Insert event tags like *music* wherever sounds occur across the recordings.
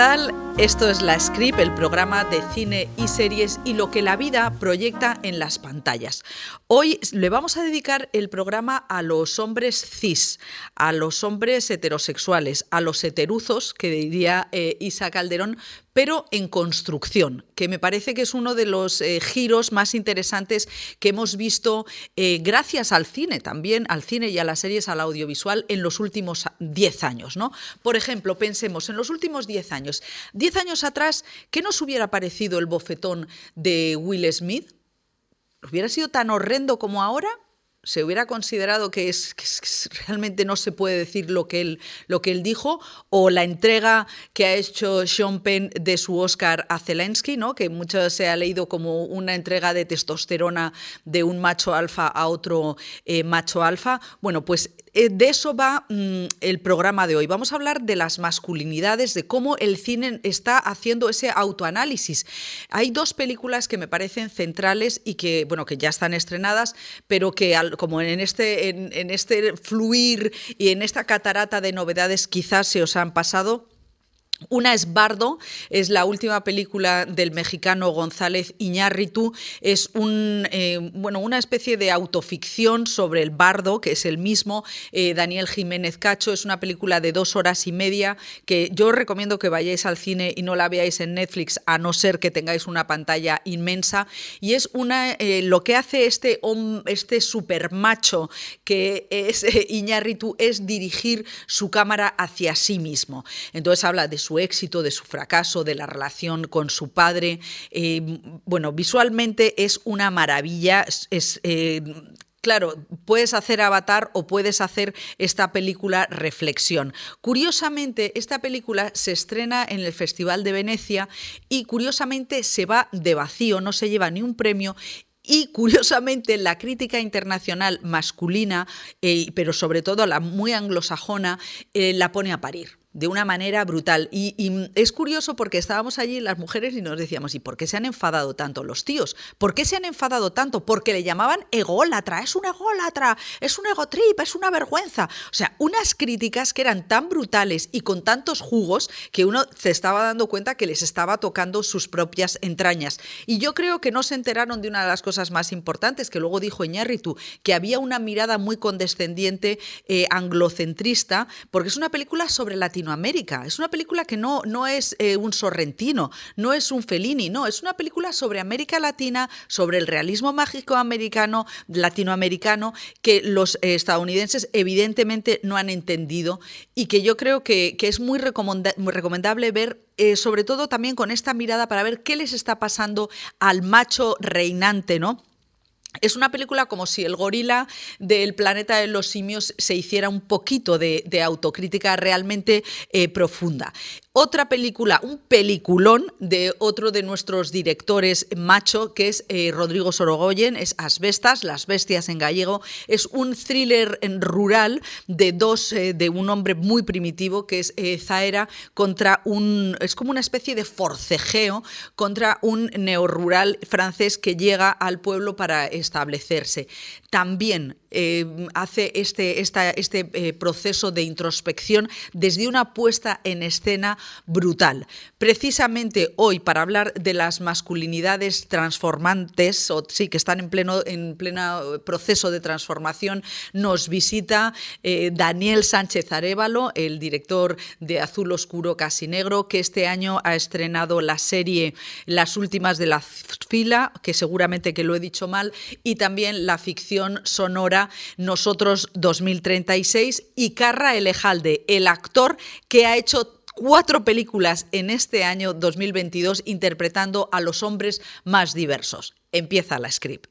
tal? Esto es La Script, el programa de cine y series y lo que la vida proyecta en las pantallas. Hoy le vamos a dedicar el programa a los hombres cis, a los hombres heterosexuales, a los heteruzos, que diría eh, Isa Calderón, pero en construcción, que me parece que es uno de los eh, giros más interesantes que hemos visto eh, gracias al cine, también al cine y a las series, al audiovisual, en los últimos 10 años. ¿no? Por ejemplo, pensemos, en los últimos 10 años, 10 años atrás, ¿qué nos hubiera parecido el bofetón de Will Smith? ¿Hubiera sido tan horrendo como ahora? Se hubiera considerado que, es, realmente no se puede decir lo que, él, lo que él dijo, o la entrega que ha hecho Sean Penn de su Oscar a Zelensky, ¿no? que mucho se ha leído como una entrega de testosterona de un macho alfa a otro eh, macho alfa. Bueno, pues de eso va mm, el programa de hoy. Vamos a hablar de las masculinidades, de cómo el cine está haciendo ese autoanálisis. Hay dos películas que me parecen centrales y que, bueno, que ya están estrenadas, pero que como en este, en este fluir y en esta catarata de novedades quizás se os han pasado una es Bardo, es la última película del mexicano González Iñárritu. Es eh, una especie de autoficción sobre el bardo, que es el mismo, eh, Daniel Jiménez Cacho. Es una película de dos horas y media que yo recomiendo que vayáis al cine y no la veáis en Netflix, a no ser que tengáis una pantalla inmensa. Y es una, eh, lo que hace este, este supermacho que es Iñárritu es dirigir su cámara hacia sí mismo. Entonces habla de su su éxito, de su fracaso, de la relación con su padre. Eh, bueno, visualmente es una maravilla. Eh, Claro, puedes hacer Avatar o puedes hacer esta película Reflexión. Curiosamente, esta película se estrena en el Festival de Venecia y curiosamente se va de vacío, no se lleva ni un premio y curiosamente la crítica internacional masculina, eh, pero sobre todo la muy anglosajona, la pone a parir de una manera brutal. Y, es curioso porque estábamos allí las mujeres y nos decíamos, ¿y por qué se han enfadado tanto los tíos? ¿Por qué se han enfadado tanto? Porque le llamaban ególatra, es un ególatra, es un egotrip, es una vergüenza. O sea, unas críticas que eran tan brutales y con tantos jugos que uno se estaba dando cuenta que les estaba tocando sus propias entrañas. Y yo creo que no se enteraron de una de las cosas más importantes que luego dijo Iñárritu, que había una mirada muy condescendiente, eh, anglocentrista, porque es una película sobre la Latinoamérica. Es una película que no, no es eh, un sorrentino, no es un Fellini, no, es una película sobre América Latina, sobre el realismo mágico americano, latinoamericano, que los eh, estadounidenses evidentemente no han entendido y que yo creo que, es muy, recomendable ver eh, sobre todo también con esta mirada para ver qué les está pasando al macho reinante, ¿no? Es una película como si el gorila del planeta de los simios se hiciera un poquito de, autocrítica realmente eh, profunda. Otra película, un peliculón de otro de nuestros directores macho, que es eh, Rodrigo Sorogoyen, es Asbestas, Las Bestias en gallego. Es un thriller rural de dos, eh, de un hombre muy primitivo, que es eh, Zaera, contra un, es como una especie de forcejeo contra un neorrural francés que llega al pueblo para establecerse. También hace este, este proceso de introspección desde una puesta en escena brutal. Precisamente hoy, para hablar de las masculinidades transformantes, o sí, que están en pleno, en pleno proceso de transformación, nos visita eh, Daniel Sánchez Arevalo, el director de Azul Oscuro Casi Negro, que este año ha estrenado la serie Las Últimas de la Fila, que seguramente que lo he dicho mal, y también la ficción sonora Nosotros 2036 y Carra Elejalde, el actor que ha hecho cuatro películas en este año 2022 interpretando a los hombres más diversos. Empieza la script.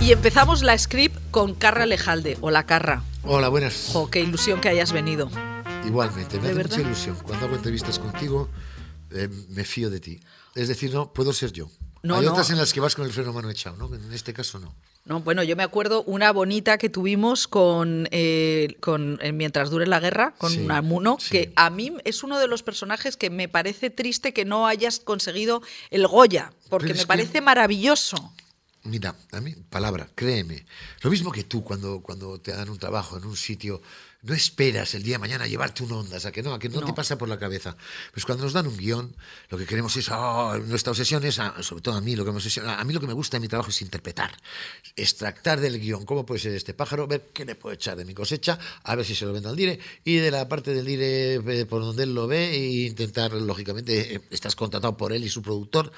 Y empezamos la script con Carra Lejalde. Hola, Carra. Hola, buenas. Jo, qué ilusión que hayas venido. Igualmente, me hace mucha ilusión. Cuando hago entrevistas contigo, eh, me fío de ti. Es decir, no, puedo ser yo. No, Hay otras en las que vas con el freno mano echado, ¿no? En este caso no. No, bueno, yo me acuerdo una bonita que tuvimos con, eh, con eh, Mientras dure la guerra, con sí, Amuno, que a mí es uno de los personajes que me parece triste que no hayas conseguido el Goya, porque me parece maravilloso. Mira, a mí, palabra, créeme. Lo mismo que tú cuando, cuando te dan un trabajo en un sitio no esperas el día de mañana llevarte un ondas, a que no, a que no, te pasa por la cabeza. Pues cuando nos dan un guion, lo que queremos es, oh, nuestra obsesión es, ah, sobre todo a mí, lo que me a mí lo que me gusta en mi trabajo es interpretar, extractar del guion cómo puede ser este pájaro, ver qué le puedo echar de mi cosecha, a ver si se lo vende al dire, y de la parte del dire eh, por donde él lo ve, e intentar, lógicamente, eh, estás contratado por él y su productor,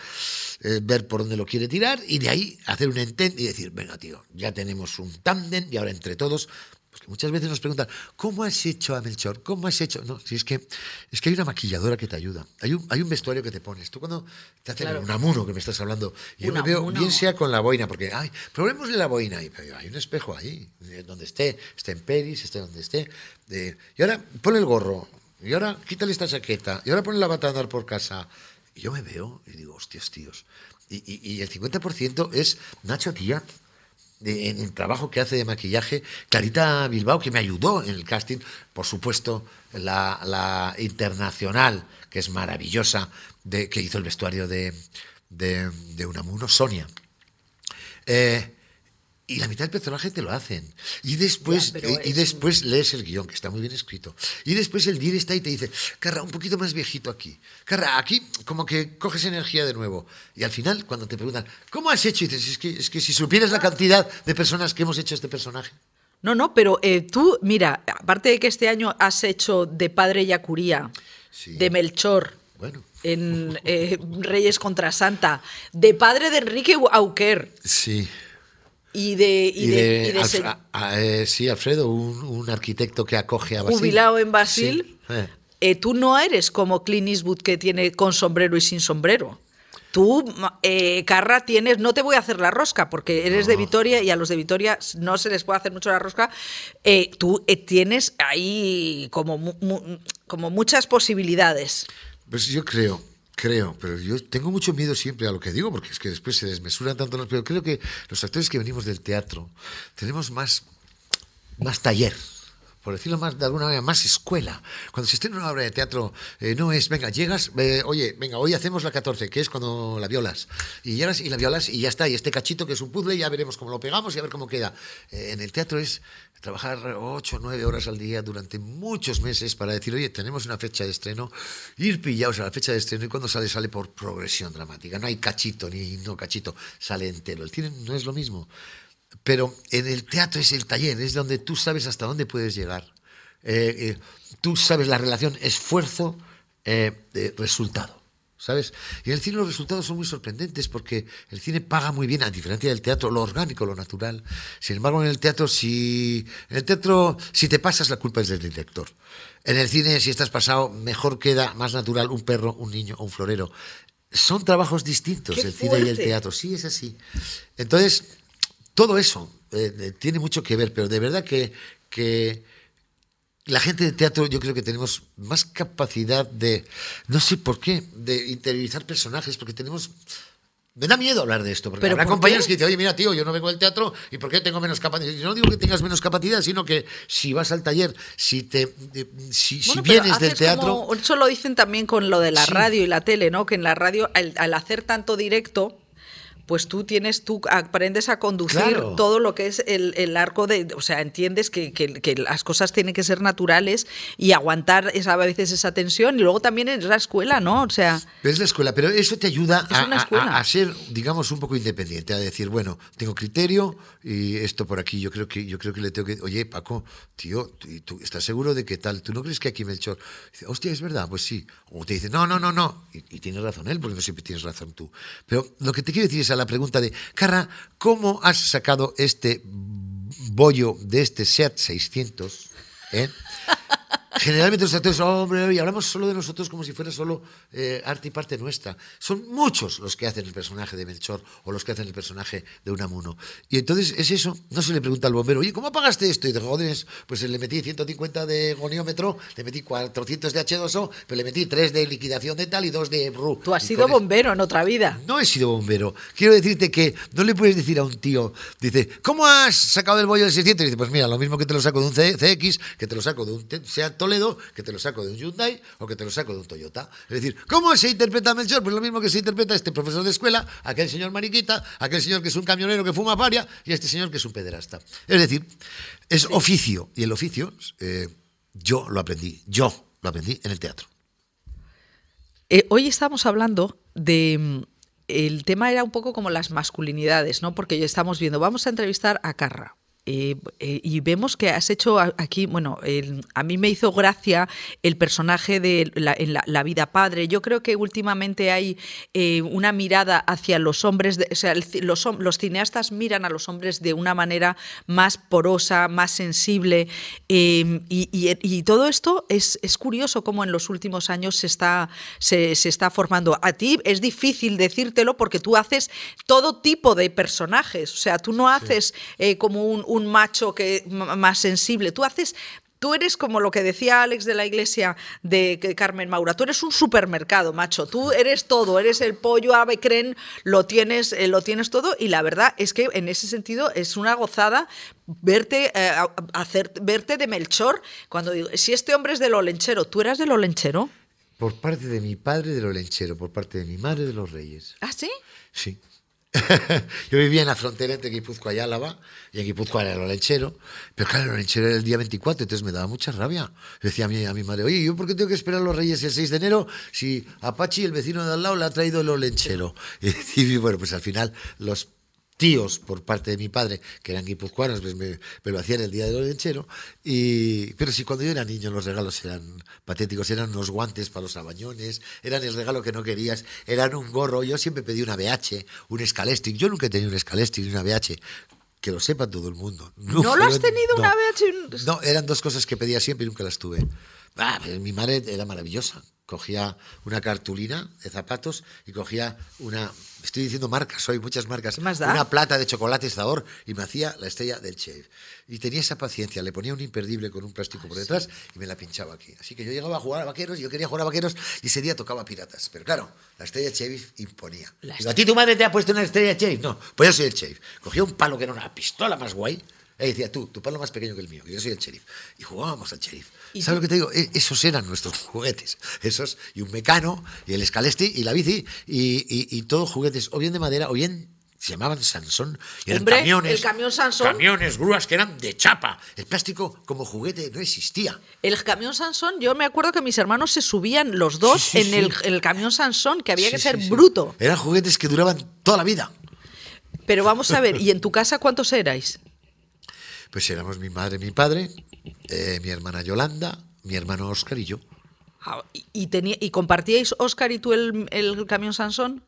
eh, ver por dónde lo quiere tirar, y de ahí hacer un intent y decir, venga tío, ya tenemos un tándem, y ahora entre todos porque muchas veces nos preguntan, ¿cómo has hecho a Melchor? ¿Cómo has hecho? No, si es que, es que hay una maquilladora que te ayuda. Hay un, hay un vestuario que te pones. Tú cuando te hacen un amuno que me estás hablando, y yo me veo, bien sea con la boina, porque, ay, probémosle la boina. Y, hay un espejo ahí, donde esté, esté en Peris, esté donde esté. y ahora ponle el gorro, y ahora quítale esta chaqueta, y ahora ponle la bata a andar por casa. Y yo me veo y digo, hostias, tíos. Y, y, y el 50% es Nacho Díaz en el trabajo que hace de maquillaje, Clarita Bilbao, que me ayudó en el casting, por supuesto, la, internacional, que es maravillosa, de, que hizo el vestuario de, de, de Unamuno, Sonia. Eh, y la mitad del personaje te lo hacen. Y después, y, después lees el guion, que está muy bien escrito. Y después el dir está y te dice, Carra, un poquito más viejito aquí. Carra, aquí como que coges energía de nuevo. Y al final, cuando te preguntan, ¿cómo has hecho? Y dices, es que, es que si supieras la cantidad de personas que hemos hecho este personaje. No, no, pero eh, tú, mira, aparte de que este año has hecho de padre Yacuría, de Melchor, bueno. en eh, Reyes contra Santa, de padre de Enrique Auquer. Sí. Y de. Y, de, eh, sí, Alfredo, un, arquitecto que acoge a Basil. Jubilado en Basil. Eh. Eh, tú no eres como Clint Eastwood que tiene con sombrero y sin sombrero. Tú, Carra, tienes. No te voy a hacer la rosca porque eres de Vitoria y a los de Vitoria no se les puede hacer mucho la rosca. tú tienes ahí como, como muchas posibilidades. Pues yo creo Creo, pero yo tengo mucho miedo siempre a lo que digo, porque es que después se desmesuran tanto los... Pero creo que los actores que venimos del teatro tenemos más, más taller, por decirlo más de alguna manera, más escuela. Cuando se en una obra de teatro, eh, no es, venga, llegas, eh, oye, venga, hoy hacemos la 14, que es cuando la violas. Y llegas y la violas y ya está, y este cachito que es un puzzle, ya veremos cómo lo pegamos y a ver cómo queda. Eh, en el teatro es trabajar ocho o nueve horas al día durante muchos meses para decir, oye, tenemos una fecha de estreno, ir pillados a la fecha de estreno y cuando sale, sale por progresión dramática. No hay cachito ni no cachito, sale entero. El cine no es lo mismo. Pero en el teatro es el taller, es donde tú sabes hasta dónde puedes llegar. Eh, eh, tú sabes la relación esfuerzo-resultado. ¿sabes? Y en el cine los resultados son muy sorprendentes porque el cine paga muy bien, a diferencia del teatro, lo orgánico, lo natural. Sin embargo, en el teatro, si, en el teatro, si te pasas, la culpa es del director. En el cine, si estás pasado, mejor queda más natural un perro, un niño o un florero. Son trabajos distintos, el cine y el teatro. Sí, es así. Entonces, todo eso eh, tiene mucho que ver, pero de verdad que, que la gente de teatro yo creo que tenemos más capacidad de, no sé por qué, de interiorizar personajes, porque tenemos... Me da miedo hablar de esto, porque habrá compañeros que dicen, oye, mira, tío, yo no vengo del teatro y ¿por qué tengo menos capacidad? Yo no digo que tengas menos capacidad, sino que si vas al taller, si te si, vienes del teatro... eso lo dicen también con lo de la radio y la tele, ¿no? Que en la radio, al hacer tanto directo, pues tú tienes, tú aprendes a conducir todo lo que es el, arco de, o sea, entiendes que, las cosas tienen que ser naturales y aguantar esa, a veces esa tensión y luego también es la escuela, ¿no? O sea... Es la escuela, pero eso te ayuda a, ser, digamos, un poco independiente, a decir, bueno, tengo criterio y esto por aquí, yo creo que, yo creo que le tengo que, oye, Paco, tío, ¿tú estás seguro de que tal? ¿Tú no crees que aquí Melchor? Dice, hostia, es verdad, pues sí. O te dice, no, no, no, no. Y, y tienes razón él, porque no siempre tienes razón tú. Pero lo que te quiero decir es la pregunta de, Carra, ¿cómo has sacado este bollo de este SEAT 600? ¿Eh? Generalmente los actores, hombre, y hablamos solo de nosotros como si fuera solo eh, arte y parte nuestra. Son muchos los que hacen el personaje de Melchor o los que hacen el personaje de Unamuno. Y entonces es eso, no se le pregunta al bombero, oye, ¿cómo apagaste esto? Y de joder, pues le metí 150 de goniómetro, le metí 400 de H2O, pero le metí 3 de liquidación de tal y 2 de RU. Tú has sido bombero en otra vida. No he sido bombero. Quiero decirte que no le puedes decir a un tío, dice, ¿cómo has sacado el bollo del 600? Y dice, pues mira, lo mismo que te lo saco de un CX, que te lo saco de un Seat Toledo que te lo saco de un Hyundai o que te lo saco de un Toyota. Es decir, ¿cómo se interpreta Melchor? Pues lo mismo que se interpreta este profesor de escuela, aquel señor mariquita, aquel señor que es un camionero que fuma paria y este señor que es un pederasta. Es decir, es oficio y el oficio eh, yo lo aprendí, yo lo aprendí en el teatro. Eh, hoy estamos hablando de mm, el tema era un poco como las masculinidades, ¿no? Porque ya estamos viendo, vamos a entrevistar a Carra. Eh, eh, y vemos que has hecho aquí, bueno, a mí me hizo gracia el personaje de la, en la, vida padre. Yo creo que últimamente hay eh, una mirada hacia los hombres, o sea, los, los, cineastas miran a los hombres de una manera más porosa, más sensible. Y, y, todo esto es, es, curioso cómo en los últimos años se está, se, se está formando. A ti es difícil decírtelo porque tú haces todo tipo de personajes, o sea, tú no haces como un un macho que, más sensible. Tú haces Tú eres como lo que decía Alex de la iglesia de Carmen Maura, tú eres un supermercado, macho, tú eres todo, eres el pollo, ave, creen, lo tienes, eh, lo tienes todo y la verdad es que en ese sentido es una gozada verte, eh, hacer, verte de Melchor cuando digo, si este hombre es de lo lenchero, ¿tú eras de lo lenchero? Por parte de mi padre de lo lenchero, por parte de mi madre de los reyes. ¿Ah, sí? Sí. *laughs* yo vivía en la frontera entre Guipúzcoa y Álava, y en Guipúzcoa era el lechero, pero claro, el lechero era el día 24, entonces me daba mucha rabia. decía a mi, a mi madre, oye, ¿yo por qué tengo que esperar a los Reyes el 6 de enero si Apache, el vecino de al lado, le ha traído el olenchero? *laughs* Y, bueno, pues al final los tíos por parte de mi padre, que eran guipuzcoanos, pues me, lo hacían el día del lenchero. Y, pero si cuando yo era niño los regalos eran patéticos, eran unos guantes para los abañones, eran el regalo que no querías, eran un gorro. Yo siempre pedí una BH, un escalestic. Yo nunca he tenido un escalestic ni una BH. Que lo sepa todo el mundo. *laughs* ¿No, lo has tenido una BH? No, eran dos cosas que pedía siempre y nunca las tuve. Ah, mi madre era maravillosa. Cogía una cartulina de zapatos y cogía una, estoy diciendo marcas, hoy muchas marcas, una plata de chocolate Zador y me hacía la estrella del chef. Y tenía esa paciencia, le ponía un imperdible con un plástico por detrás y me la pinchaba aquí. Así que yo llegaba a jugar a vaqueros, yo quería jugar a vaqueros y ese día tocaba piratas. Pero claro, la estrella chef imponía. ¿A ti tu madre te ha puesto una estrella chef? No, pues yo soy el chef. Cogía un palo que era una pistola más guay y decía, tú, tu palo más pequeño que el mío, yo soy el sheriff. Y jugábamos al sheriff. ¿Sabes lo que te digo? E, esos eran nuestros *laughs* juguetes. Esos, y un mecano, y el escalesti, y la bici, y, y, todos juguetes, o bien de madera, o bien se llamaban Sansón. Y eran camiones. El camión Sansón. Camiones, grúas que eran de chapa. El plástico como juguete no existía. El camión Sansón, yo me acuerdo que mis hermanos se subían los dos en El, camión Sansón, que había que ser bruto. Eran juguetes que duraban toda la vida. Pero vamos a ver, ¿y en tu casa cuántos erais? Pues éramos mi madre, mi padre, eh, mi hermana Yolanda, mi hermano Oscar y yo. Ah, ¿Y, tenía, ¿Y compartíais Oscar y tú el, camión Sansón?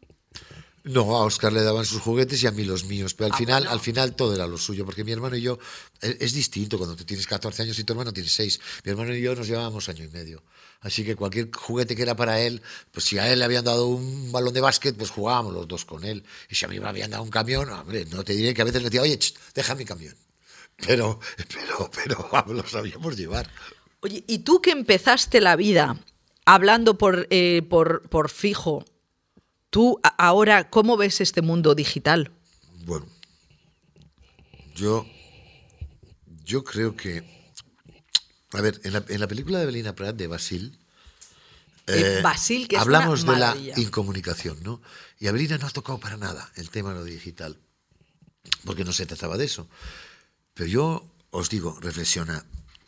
No, a Oscar le daban sus juguetes y a mí los míos, pero al ah, final, al final todo era lo suyo, porque mi hermano y yo e, es, distinto cuando tú tienes 14 años y tu hermano tiene 6. Mi hermano y yo nos llevábamos año y medio. Así que cualquier juguete que era para él, pues si a él le habían dado un balón de básquet, pues jugábamos los dos con él. Y si a mí me habían dado un camión, hombre, no te diré que a veces le decía, oye, deja mi camión pero, pero, pero lo sabíamos llevar. Oye, ¿y tú que empezaste la vida hablando por, eh, por, por fijo, tú ahora, ¿cómo ves este mundo digital? Bueno, yo, yo creo que, a ver, en la, en la película de Belina Prat, de Basil, eh, Basil, que hablamos de la incomunicación, ¿no? Y a Belina no ha tocado para nada el tema de lo digital, porque no se trataba de eso. Pero yo os digo, reflexiona,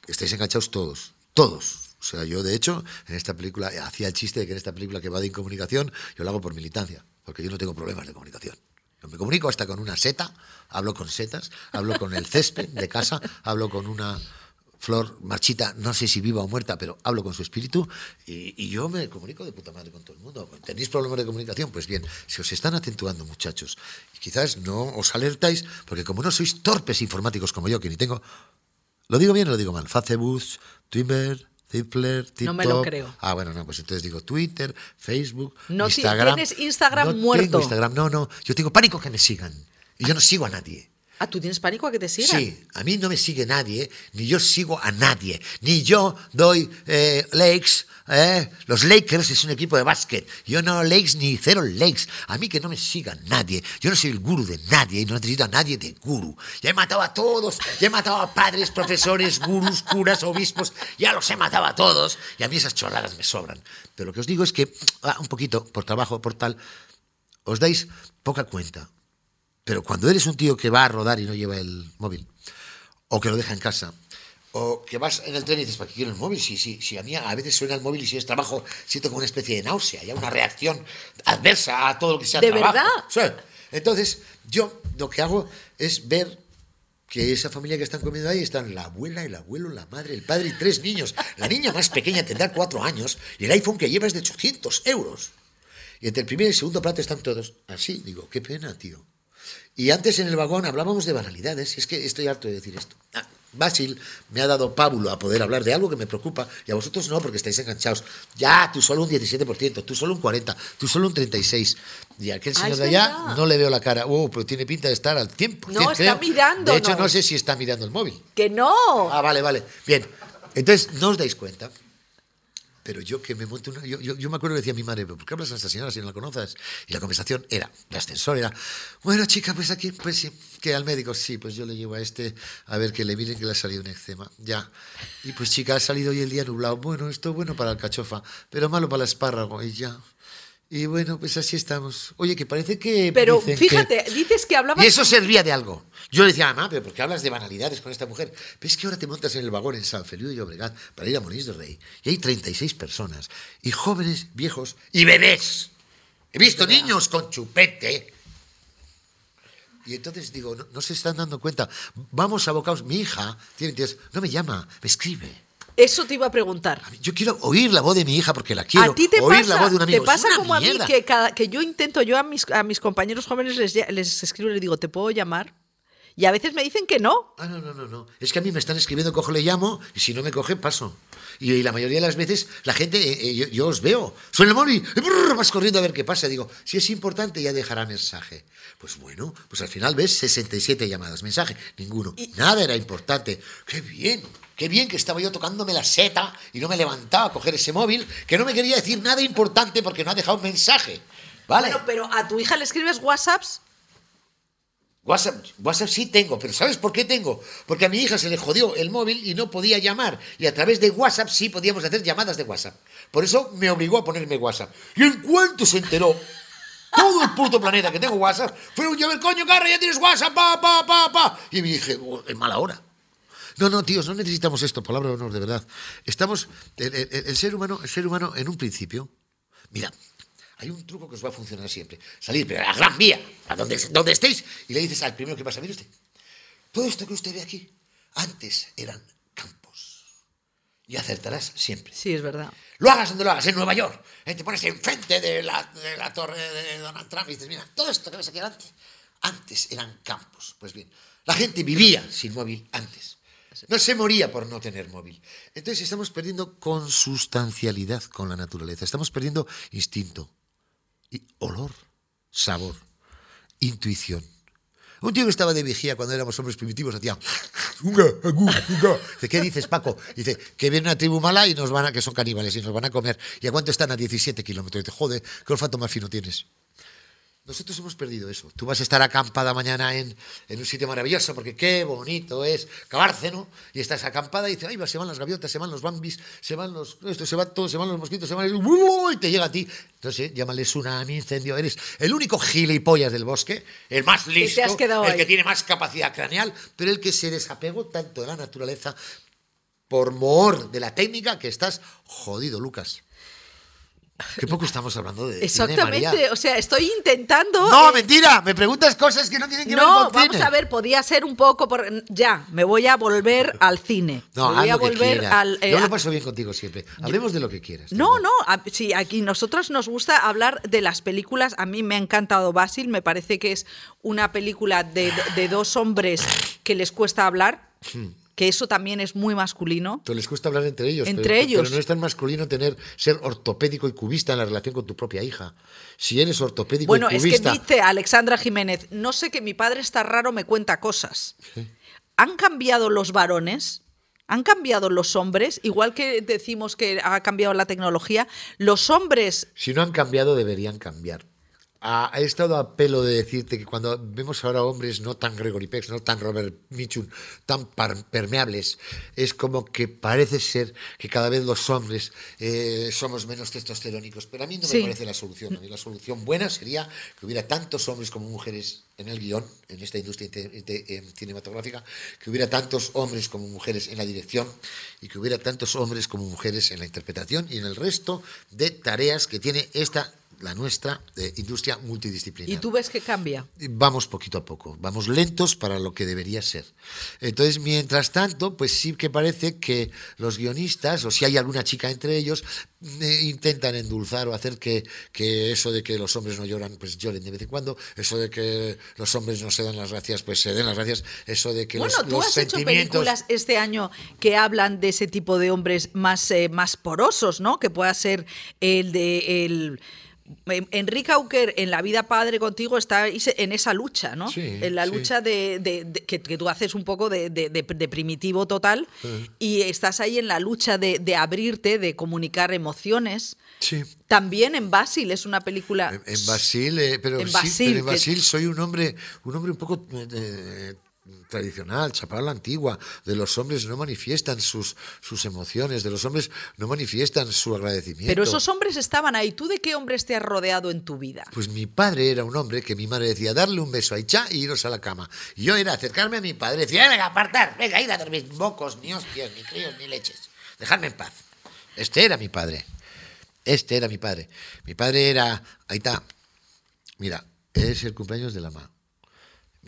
estáis enganchados todos, todos. O sea, yo de hecho, en esta película, hacía el chiste de que en esta película que va de incomunicación, yo lo hago por militancia, porque yo no tengo problemas de comunicación. Yo me comunico hasta con una seta, hablo con setas, hablo con el césped de casa, hablo con una flor marchita, no sé si viva o muerta, pero hablo con su espíritu y, yo me comunico de puta madre con todo el mundo. ¿Tenéis problemas de comunicación? Pues bien, se os están acentuando, muchachos. Y quizás no os alertáis, porque como no sois torpes informáticos como yo, que ni tengo. ¿Lo digo bien o lo digo mal? Facebook, Twitter, Zippler, TikTok. No me lo creo. Ah, bueno, no, pues entonces digo Twitter, Facebook, no, Instagram. tienes Instagram no muerto. Tengo Instagram, no, no. Yo tengo pánico que me sigan. Y yo no sigo a nadie. ¿A tú tienes pánico a que te sigan? Sí, a mí no me sigue nadie, ni yo sigo a nadie, ni yo doy eh, eh, Los Lakers es un equipo de básquet. Yo no likes ni cero likes. A mí que no me siga nadie. Yo no soy el gurú de nadie y no necesito a nadie de gurú. Ya he matado a todos. Ya he matado a padres, profesores, gurús, curas, obispos. Ya los he matado a todos. Y a mí esas chorradas me sobran. Pero lo que os digo es que, ah, un poquito, por trabajo, por tal, os dais poca cuenta. Pero cuando eres un tío que va a rodar y no lleva el móvil, o que lo deja en casa, o que vas en el tren y dices, ¿para qué quiero el móvil? Si, si, si a mí a veces suena el móvil y si es trabajo, siento como una especie de náusea, ya una reacción adversa a todo lo que sea ¿De trabajo. verdad? Sí. Entonces, yo lo que hago es ver que esa familia que están comiendo ahí están la abuela, el abuelo, la madre, el padre y tres niños. La niña más pequeña tendrá cuatro años y el iPhone que lleva es de 800 euros. Y entre el primer y el segundo plato están todos así. Digo, qué pena, tío. Y antes en el vagón hablábamos de banalidades. y Es que estoy harto de decir esto. Ah, Basil me ha dado pábulo a poder hablar de algo que me preocupa y a vosotros no, porque estáis enganchados. Ya, tú solo un 17%, tú solo un 40%, tú solo un 36%. Y a aquel Ah, señor de allá verdad. no le veo la cara. Oh, pero tiene pinta de estar al tiempo. No, está mirando, De hecho, no. no sé si está mirando el móvil. Que no. Ah, vale, vale. Bien. Entonces, no os dais cuenta. Pero yo que me monto una. Yo, yo, yo me acuerdo que decía mi madre, ¿por qué hablas a esta señora si no la conoces? Y la conversación era, de ascensor era, bueno, chica, pues aquí, pues sí, que al médico, sí, pues yo le llevo a este a ver que le miren que le ha salido un eczema. Ya. Y pues, chica, ha salido hoy el día nublado. Bueno, esto es bueno para el cachofa, pero malo para el espárrago. Y ya. Y bueno, pues así estamos. Oye, que parece que. Pero que- fíjate, dices que hablabas. y eso servía de algo. Yo le decía, mamá, pero ¿por qué hablas de banalidades con esta mujer? Pero es que ahora te montas en el vagón en San Feliu de Llobregat para ir a Molins de Rey. Y hay 36 personas. Y jóvenes, viejos y bebés. He visto niños con chupete. Y entonces digo, no, no se están dando cuenta. Vamos abocados. Mi hija tiene 22, no me llama, me escribe. Eso te iba a preguntar. Yo quiero oír la voz de mi hija porque la quiero. a ti te oír pasa, la voz de un amigo. te pasa como a mí mierda. que, cada, que yo intento, yo a mis, a mis compañeros jóvenes les, les escribo y les digo, ¿te puedo llamar? Y a veces me dicen que no. Ah, no, no, no, no. Es que a mí me están escribiendo, cojo, le llamo, y si no me coge, paso. Y, y la mayoría de las veces la gente, eh, eh, yo, yo os veo, suena el móvil, y brrr, vas corriendo a ver qué pasa. Digo, si es importante, ya dejará mensaje. Pues bueno, pues al final ves 67 llamadas, mensaje, ninguno. Nada era importante. ¡Qué bien! Qué bien que estaba yo tocándome la seta y no me levantaba a coger ese móvil, que no me quería decir nada importante porque no ha dejado un mensaje. ¿Vale? Bueno, pero a tu hija le escribes WhatsApps. WhatsApp, WhatsApp sí tengo, pero ¿sabes por qué tengo? Porque a mi hija se le jodió el móvil y no podía llamar. Y a través de WhatsApp sí podíamos hacer llamadas de WhatsApp. Por eso me obligó a ponerme WhatsApp. Y en cuanto se enteró, todo el puto planeta que tengo WhatsApp, fue un llaver, coño, Carra, ya tienes WhatsApp, pa, pa, pa, pa. Y me dije, "Oh, en mala hora. No, no, tíos, no necesitamos esto, palabra de honor, de verdad. Estamos, el- el ser humano, el ser humano en un principio, mira, hay un truco que os va a funcionar siempre. Salir, pero a la gran vía, a donde, donde estéis, y le dices al primero que pasa, mire usted, todo esto que usted ve aquí, antes eran campos. Y acertarás siempre. Sí, es verdad. Lo hagas donde lo hagas, en Nueva York. eh, Te pones enfrente de la, de la torre de Donald Trump y dices, mira, todo esto que ves aquí adelante, antes eran campos. Pues bien, la gente vivía sin móvil antes. No se moría por no tener móvil. Entonces estamos perdiendo consustancialidad con la naturaleza. Estamos perdiendo instinto, olor, sabor, intuición. Un tío que estaba de vigía cuando éramos hombres primitivos hacía. Dice, ¿qué dices, Paco? Dice, que viene una tribu mala y nos van a, que son caníbales y nos van a comer. ¿Y a cuánto están? A 17 kilómetros. Dice, joder, qué olfato más fino tienes. Nosotros hemos perdido eso. Tú vas a estar acampada mañana en, en un sitio maravilloso porque qué bonito es Cabárceno y estás acampada y dices, ay, va, se van las gaviotas, se van los bambis, se van los, esto, se va todo, se van los mosquitos, se van el, y te llega a ti. Entonces, llámale tsunami, incendio, eres el único gilipollas del bosque, el más listo, el ahí. que tiene más capacidad craneal, pero el que se desapegó tanto de la naturaleza por mor de la técnica que estás jodido, Lucas. Qué poco estamos hablando de cine, Exactamente. María. O sea, estoy intentando. No, eh, mentira, me preguntas cosas que no tienen que ver No, con vamos cine. a ver, podía ser un poco por ya, me voy a volver al cine. No, me voy a lo volver al eh, Yo a- lo paso bien contigo siempre. Hablemos de lo que quieras. No, verdad. no, a- sí, aquí nosotros nos gusta hablar de las películas. A mí me ha encantado Basil, me parece que es una película de, de- de dos hombres que les cuesta hablar. Que eso también es muy masculino. Pero les cuesta hablar entre ellos. Entre pero, ellos. Pero no es tan masculino tener, ser ortopédico y cubista en la relación con tu propia hija. Si eres ortopédico bueno, y cubista... es que dice Alexandra Jiménez, no sé que mi padre está raro, me cuenta cosas. ¿Han cambiado los varones? ¿Han cambiado los hombres? Igual que decimos que ha cambiado la tecnología, los hombres... Si no han cambiado, deberían cambiar. Ha, he estado a pelo de decirte que cuando vemos ahora hombres no tan Gregory Peck, no tan Robert Mitchum, tan permeables, es como que parece ser que cada vez los hombres eh, somos menos testosterónicos. Pero a mí no Sí. me parece la solución. A mí la solución buena sería que hubiera tantos hombres como mujeres en el guion, en esta industria eh, cinematográfica, que hubiera tantos hombres como mujeres en la dirección y que hubiera tantos hombres como mujeres en la interpretación y en el resto de tareas que tiene esta, la nuestra, eh, industria multidisciplinar. ¿Y tú ves que cambia? Vamos poquito a poco, vamos lentos para lo que debería ser. Entonces, mientras tanto, pues sí que parece que los guionistas, o si hay alguna chica entre ellos, eh, intentan endulzar o hacer que, que eso de que los hombres no lloran, pues lloren de vez en cuando, eso de que los hombres no se dan las gracias, pues se den las gracias, eso de que Bueno, los, tú los has hecho sentimientos... películas este año que hablan de ese tipo de hombres más, eh, más porosos, ¿no? Que pueda ser el de el Enrique Auker en La vida padre contigo está en esa lucha, ¿no? Sí, en la sí. lucha de, de- de- que, que tú haces un poco de, primitivo total y estás ahí en la lucha de, abrirte, de comunicar emociones. Sí. También en Basil es una película. En, en Basil, eh, pero, En sí, Basil, pero en que- Basil soy un hombre, un hombre un poco eh, tradicional, chaparro a la antigua. De los hombres no manifiestan sus, sus emociones, de los hombres no manifiestan su agradecimiento. Pero esos hombres estaban ahí. ¿Tú de qué hombres te has rodeado en tu vida? Pues mi padre era un hombre que mi madre decía darle un beso a Icha y iros a la cama. Y yo era acercarme a mi padre y decir, "Eh, venga, apartar, venga, ir a dormir, mocos, ni hostias, ni críos, ni leches. Dejadme en paz. Este era mi padre. Este era mi padre. Mi padre era, ahí está, mira, es el cumpleaños de la ma.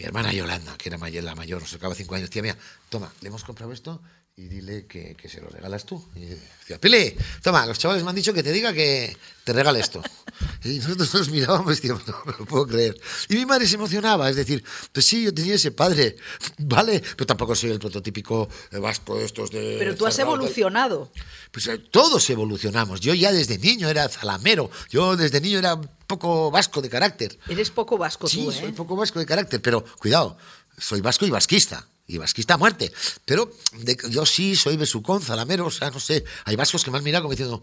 Mi hermana Yolanda, que era la mayor, nos acaba cinco años, tía mía, toma, le hemos comprado esto y dile que, que se lo regalas tú. Y decía, Pili, toma, los chavales me han dicho que te diga que te regale esto. *laughs* Y nosotros nos mirábamos y decíamos, no me lo puedo creer. Y mi madre se emocionaba, es decir, pues sí, yo tenía ese padre, vale, pero tampoco soy el prototípico eh, vasco de estos de... Pero tú has cerrado, evolucionado. Pues eh, todos evolucionamos. Yo ya desde niño era zalamero, yo desde niño era poco vasco de carácter. Eres poco vasco Sí, tú, soy ¿eh? un poco vasco de carácter, pero cuidado, soy vasco y vasquista. Y vasquista a muerte. Pero de- yo sí soy besucón, zalamero, o sea, no sé. Hay vascos que me han mirado como diciendo,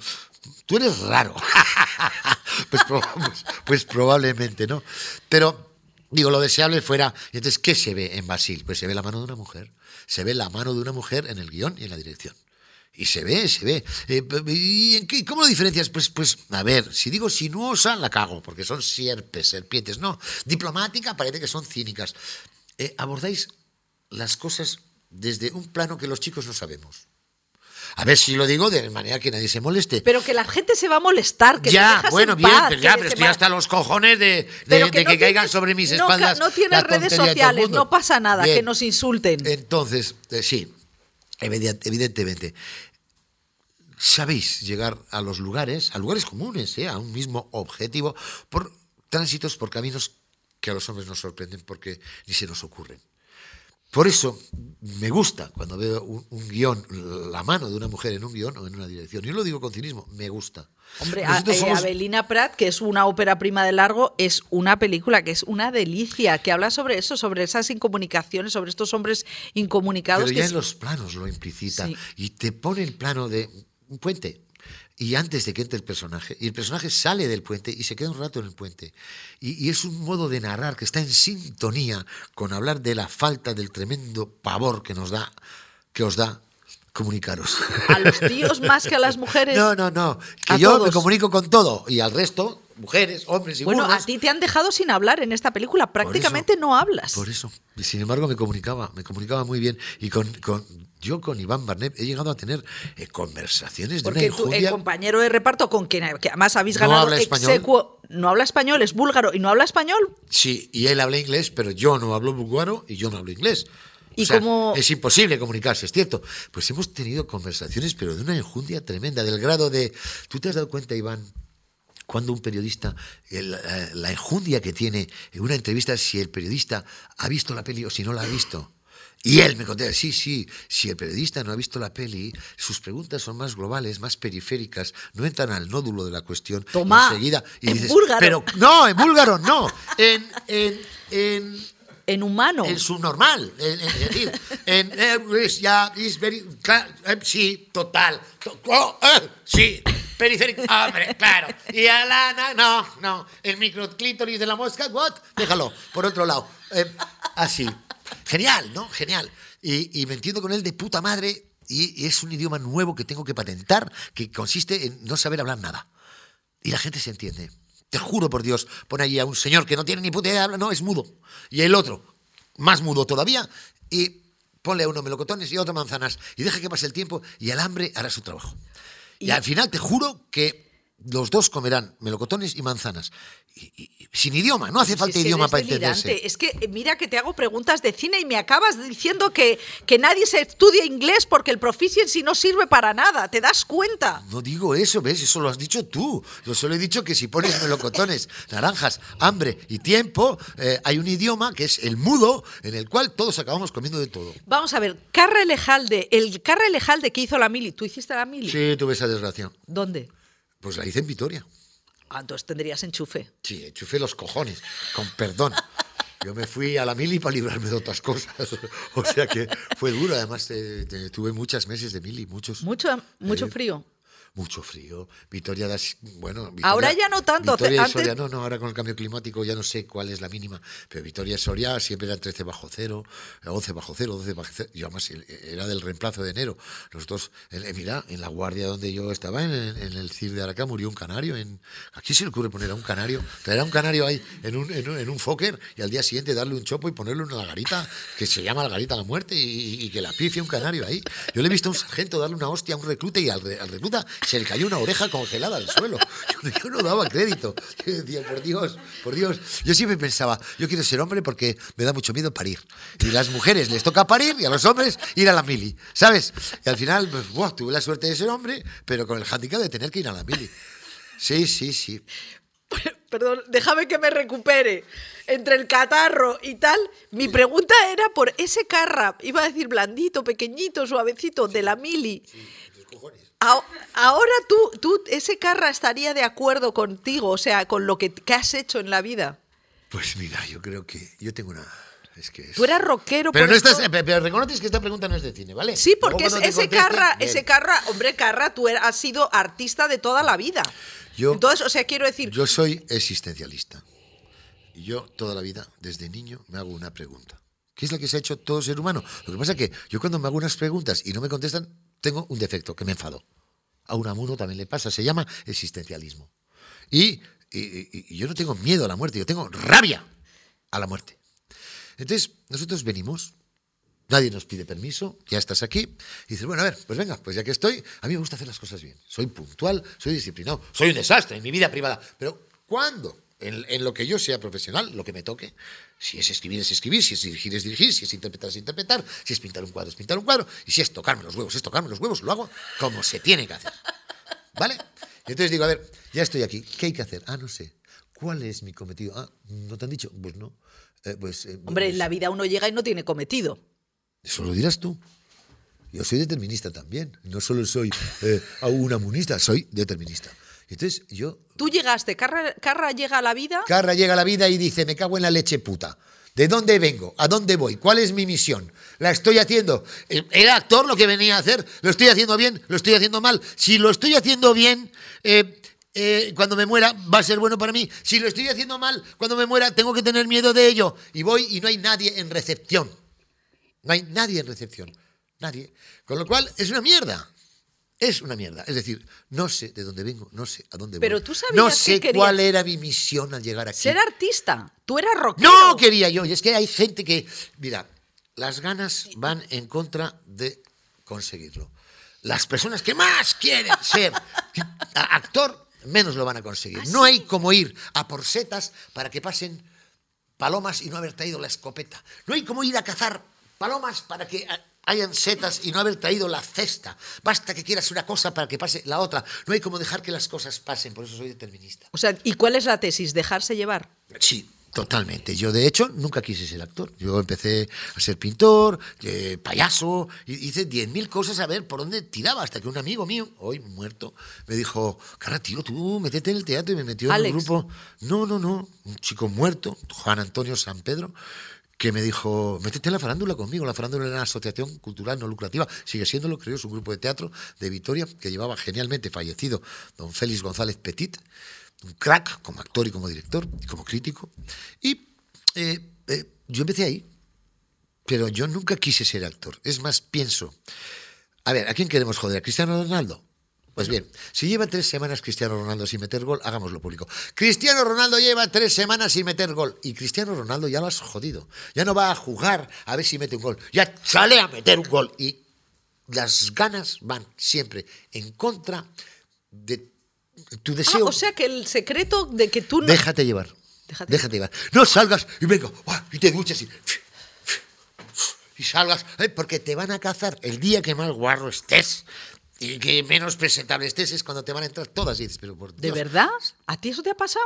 tú eres raro. *laughs* pues, pues- pues probablemente, ¿no? Pero, digo, lo deseable fuera. Entonces, ¿qué se ve en Basil? Pues se ve la mano de una mujer. Se ve la mano de una mujer en el guion y en la dirección. Y se ve, se ve. Eh, ¿Y en qué- cómo lo diferencias? Pues, pues, a ver, si digo sinuosa, la cago, porque son sierpes, serpientes. No, diplomática parece que son cínicas. Eh, abordáis las cosas desde un plano que los chicos no sabemos. A ver si lo digo de manera que nadie se moleste. Pero que la gente se va a molestar, que ya, bueno, en bien, paz, pero ya, pero estoy va- hasta los cojones de, de- Pero de que no caigan tienes- sobre mis no espaldas. no tienes redes sociales, no pasa nada, que nos insulten. Entonces, eh, sí, evident- evidentemente. Sabéis llegar a los lugares, a lugares comunes, ¿eh? a un mismo objetivo, por tránsitos, por caminos que a los hombres nos sorprenden porque ni se nos ocurren. Por eso me gusta cuando veo un, un guion, la mano de una mujer en un guion o en una dirección. Yo lo digo con cinismo, me gusta. Hombre, a- eh, somos- Abelina Prat, que es una ópera prima de largo, es una película que es una delicia, que habla sobre eso, sobre esas incomunicaciones, sobre estos hombres incomunicados. Pero que ya en los planos lo implicita. Sí. Y te pone el plano de un puente. Y antes de que entre el personaje, y el personaje sale del puente y se queda un rato en el puente. Y, y es un modo de narrar que está en sintonía con hablar de la falta del tremendo pavor que nos da, que os da comunicaros. A los tíos más que a las mujeres. No, no, no. Que A yo todos. me comunico con todo. Y al resto, mujeres, hombres y Bueno, burros. a ti te han dejado sin hablar en esta película, prácticamente no hablas. Por eso. Y sin embargo, me comunicaba, me comunicaba muy bien. Y con, con- yo con Iván Barnet he llegado a tener eh, conversaciones de Porque una tú, el compañero de reparto con quien que además habéis No ganado habla español. exequo- no habla español, es búlgaro y no habla español. Sí, y él habla inglés, pero yo no hablo búlgaro y yo no hablo inglés. ¿Y O sea, cómo- Es imposible comunicarse, es cierto. Pues hemos tenido conversaciones, pero de una enjundia tremenda, del grado de... ¿Tú te has dado cuenta, Iván, cuando un periodista, el- eh, la enjundia que tiene en una entrevista, si el periodista ha visto la peli o si no la ha visto? Y él me contesta, sí, sí, si el periodista no ha visto la peli, sus preguntas son más globales, más periféricas, no entran al nódulo de la cuestión enseguida. Y en dices, búlgaro. pero no, en búlgaro no, en, en, en, En humano. en subnormal. En, en- es decir, *laughs* en, eh, ya, is very, cla- eh, sí, total. to- oh, eh, sí, periférico, hombre, claro. Y a la, no, no, el microclítoris de la mosca, what? Déjalo, por otro lado. Eh, así. Genial, ¿no? Genial. Y, y me entiendo con él de puta madre y, y es un idioma nuevo que tengo que patentar que consiste en no saber hablar nada. Y la gente se entiende. Te juro por Dios, pone allí a un señor que no tiene ni puta idea de hablar, no, es mudo. Y el otro, más mudo todavía, y ponle a uno melocotones y a otro manzanas. Y deja que pase el tiempo y el hambre hará su trabajo. Y, Y- al final te juro que los dos comerán melocotones y manzanas. Y- y- y sin idioma, no hace falta es que idioma para delirante. entenderse. Es que eh, mira que te hago preguntas de cine y me acabas diciendo que, que nadie se estudia inglés porque el proficiency no sirve para nada. ¿Te das cuenta? No digo eso, ¿ves? Eso lo has dicho tú. Yo solo he dicho que si pones melocotones, *laughs* naranjas, hambre y tiempo, eh, hay un idioma que es el mudo, en el cual todos acabamos comiendo de todo. Vamos a ver, Carra Elejalde, el Carra Elejalde que hizo la mili, ¿tú hiciste la mili? Sí, tuve esa desgracia. ¿Dónde? Pues la hice en Vitoria. Ah, entonces tendrías enchufe. Sí, enchufé los cojones, con perdón. Yo me fui a la mili para librarme de otras cosas. *laughs* O sea que fue duro. Además, eh, te- tuve muchos meses de mili, muchos. Mucho, mucho Eh, frío. Mucho frío. Vitoria das. Bueno. Vitoria- Ahora ya no tanto, Vitoria y antes- Soria, no, no, ahora con el cambio climático ya no sé cuál es la mínima. Pero Vitoria y Soria siempre eran 13 bajo cero, 11 bajo cero, 12 bajo cero. Yo además era del reemplazo de enero. Nosotros, en- eh, mira, en la guardia donde yo estaba, en, en el CIR de Aracá, murió un canario. En, ¿A quién se le ocurre poner a un canario? Traer a un canario ahí en un, en un, en un fokker y al día siguiente darle un chopo y ponerle una lagarita que se llama lagarita a la muerte y, y que la pifie un canario ahí. Yo le he visto a un sargento darle una hostia a un recluta y al recluta se le cayó una oreja congelada al suelo. Yo, yo no daba crédito. Yo decía, por Dios, por Dios. Yo siempre pensaba, yo quiero ser hombre porque me da mucho miedo parir. Y las mujeres les toca parir y a los hombres ir a la mili, ¿sabes? Y al final, pues, buah, tuve la suerte de ser hombre, pero con el handicap de tener que ir a la mili. Sí, sí, sí. *laughs* Perdón, déjame que me recupere. Entre el catarro y tal, mi pregunta era por ese carra, iba a decir blandito, pequeñito, suavecito, de la mili. A- Ahora tú, tú, ese carra estaría de acuerdo contigo, o sea, con lo que, que has hecho en la vida. Pues mira, yo creo que yo tengo una... Es que es- Tú eras rockero, Pero, por no estás, pero, reconoces que esta pregunta no es de cine, ¿vale? Sí, porque es- ese carra, bien. ese carra, hombre, carra, tú has sido artista de toda la vida. Yo- Entonces, o sea, quiero decir, Yo soy existencialista. Y yo toda la vida, desde niño, me hago una pregunta. ¿Qué es la que se ha hecho todo ser humano? Lo que pasa es que yo cuando me hago unas preguntas y no me contestan, tengo un defecto, que me enfado. A un amuno también le pasa, se llama existencialismo. Y- y yo no tengo miedo a la muerte, yo tengo rabia a la muerte. Entonces, nosotros venimos, nadie nos pide permiso, ya estás aquí, y dices, bueno, a ver, pues venga, pues ya que estoy, a mí me gusta hacer las cosas bien. Soy puntual, soy disciplinado, soy un desastre en mi vida privada, pero ¿cuándo? En, en lo que yo sea profesional, lo que me toque, si es escribir es escribir, si es dirigir es dirigir, si es interpretar es interpretar, si es pintar un cuadro es pintar un cuadro, y si es tocarme los huevos es tocarme los huevos, lo hago como se tiene que hacer. ¿Vale? Y entonces digo, a ver, ya estoy aquí, ¿qué hay que hacer? Ah, no sé. ¿Cuál es mi cometido? Ah, ¿no te han dicho? Pues no. Eh, pues, eh, hombre, pues- en la vida uno llega y no tiene cometido. eso lo dirás tú. Yo soy determinista también. No solo soy eh, un amunista, soy determinista. Entonces yo... Tú llegaste, Carra, Carra llega a la vida. Carra llega a la vida y dice, me cago en la leche puta. ¿De dónde vengo? ¿A dónde voy? ¿Cuál es mi misión? ¿La estoy haciendo? Eh, ¿Era actor lo que venía a hacer? ¿Lo estoy haciendo bien? ¿Lo estoy haciendo mal? Si lo estoy haciendo bien, eh, eh, cuando me muera va a ser bueno para mí. Si lo estoy haciendo mal, cuando me muera tengo que tener miedo de ello. Y voy y no hay nadie en recepción. No hay nadie en recepción. Nadie. Con lo cual es una mierda. Es una mierda. Es decir, no sé de dónde vengo, no sé a dónde voy. Pero tú sabías No sé cuál era mi misión al llegar aquí. Ser artista. Tú eras rockero. No quería yo. Y es que hay gente que. Mira, las ganas van en contra de conseguirlo. Las personas que más quieren ser actor, menos lo van a conseguir. No hay como ir a por setas para que pasen palomas y no haber traído la escopeta. No hay como ir a cazar palomas para que hayan setas y no haber traído la cesta. Basta que quieras una cosa para que pase la otra. No hay como dejar que las cosas pasen. Por eso soy determinista. O sea, ¿y cuál es la tesis? ¿Dejarse llevar? Sí, Totalmente. Yo, de hecho, nunca quise ser actor. Yo empecé a ser pintor, eh, payaso, hice 10.000 cosas a ver por dónde tiraba, hasta que un amigo mío, hoy muerto, me dijo, cara, tío, tú métete en el teatro y me metió en un grupo. No, no, no, un chico muerto, Juan Antonio San Pedro, que me dijo, métete en la farándula conmigo. La farándula era una asociación cultural no lucrativa, sigue siéndolo, creo, es un grupo de teatro de Vitoria que llevaba genialmente fallecido don Félix González Petit un crack como actor y como director y como crítico. Y eh, eh, yo empecé ahí, pero yo nunca quise ser actor. Es más, pienso, a ver, ¿a quién queremos joder? ¿A Cristiano Ronaldo? Pues bien, si lleva tres semanas Cristiano Ronaldo sin meter gol, hagámoslo público. Cristiano Ronaldo lleva tres semanas sin meter gol. Y Cristiano Ronaldo ya lo has jodido. Ya no va a jugar a ver si mete un gol. Ya sale a meter un gol. Y las ganas van siempre en contra de tu deseo. Ah, o sea que el secreto de que tú no. Déjate llevar. Déjate, llevar. No salgas y venga, y te duches y. Y salgas, eh, porque te van a cazar el día que más guarro estés y que menos presentable estés es cuando te van a entrar todas y dices, pero por ¿De verdad? ¿A ti eso te ha pasado?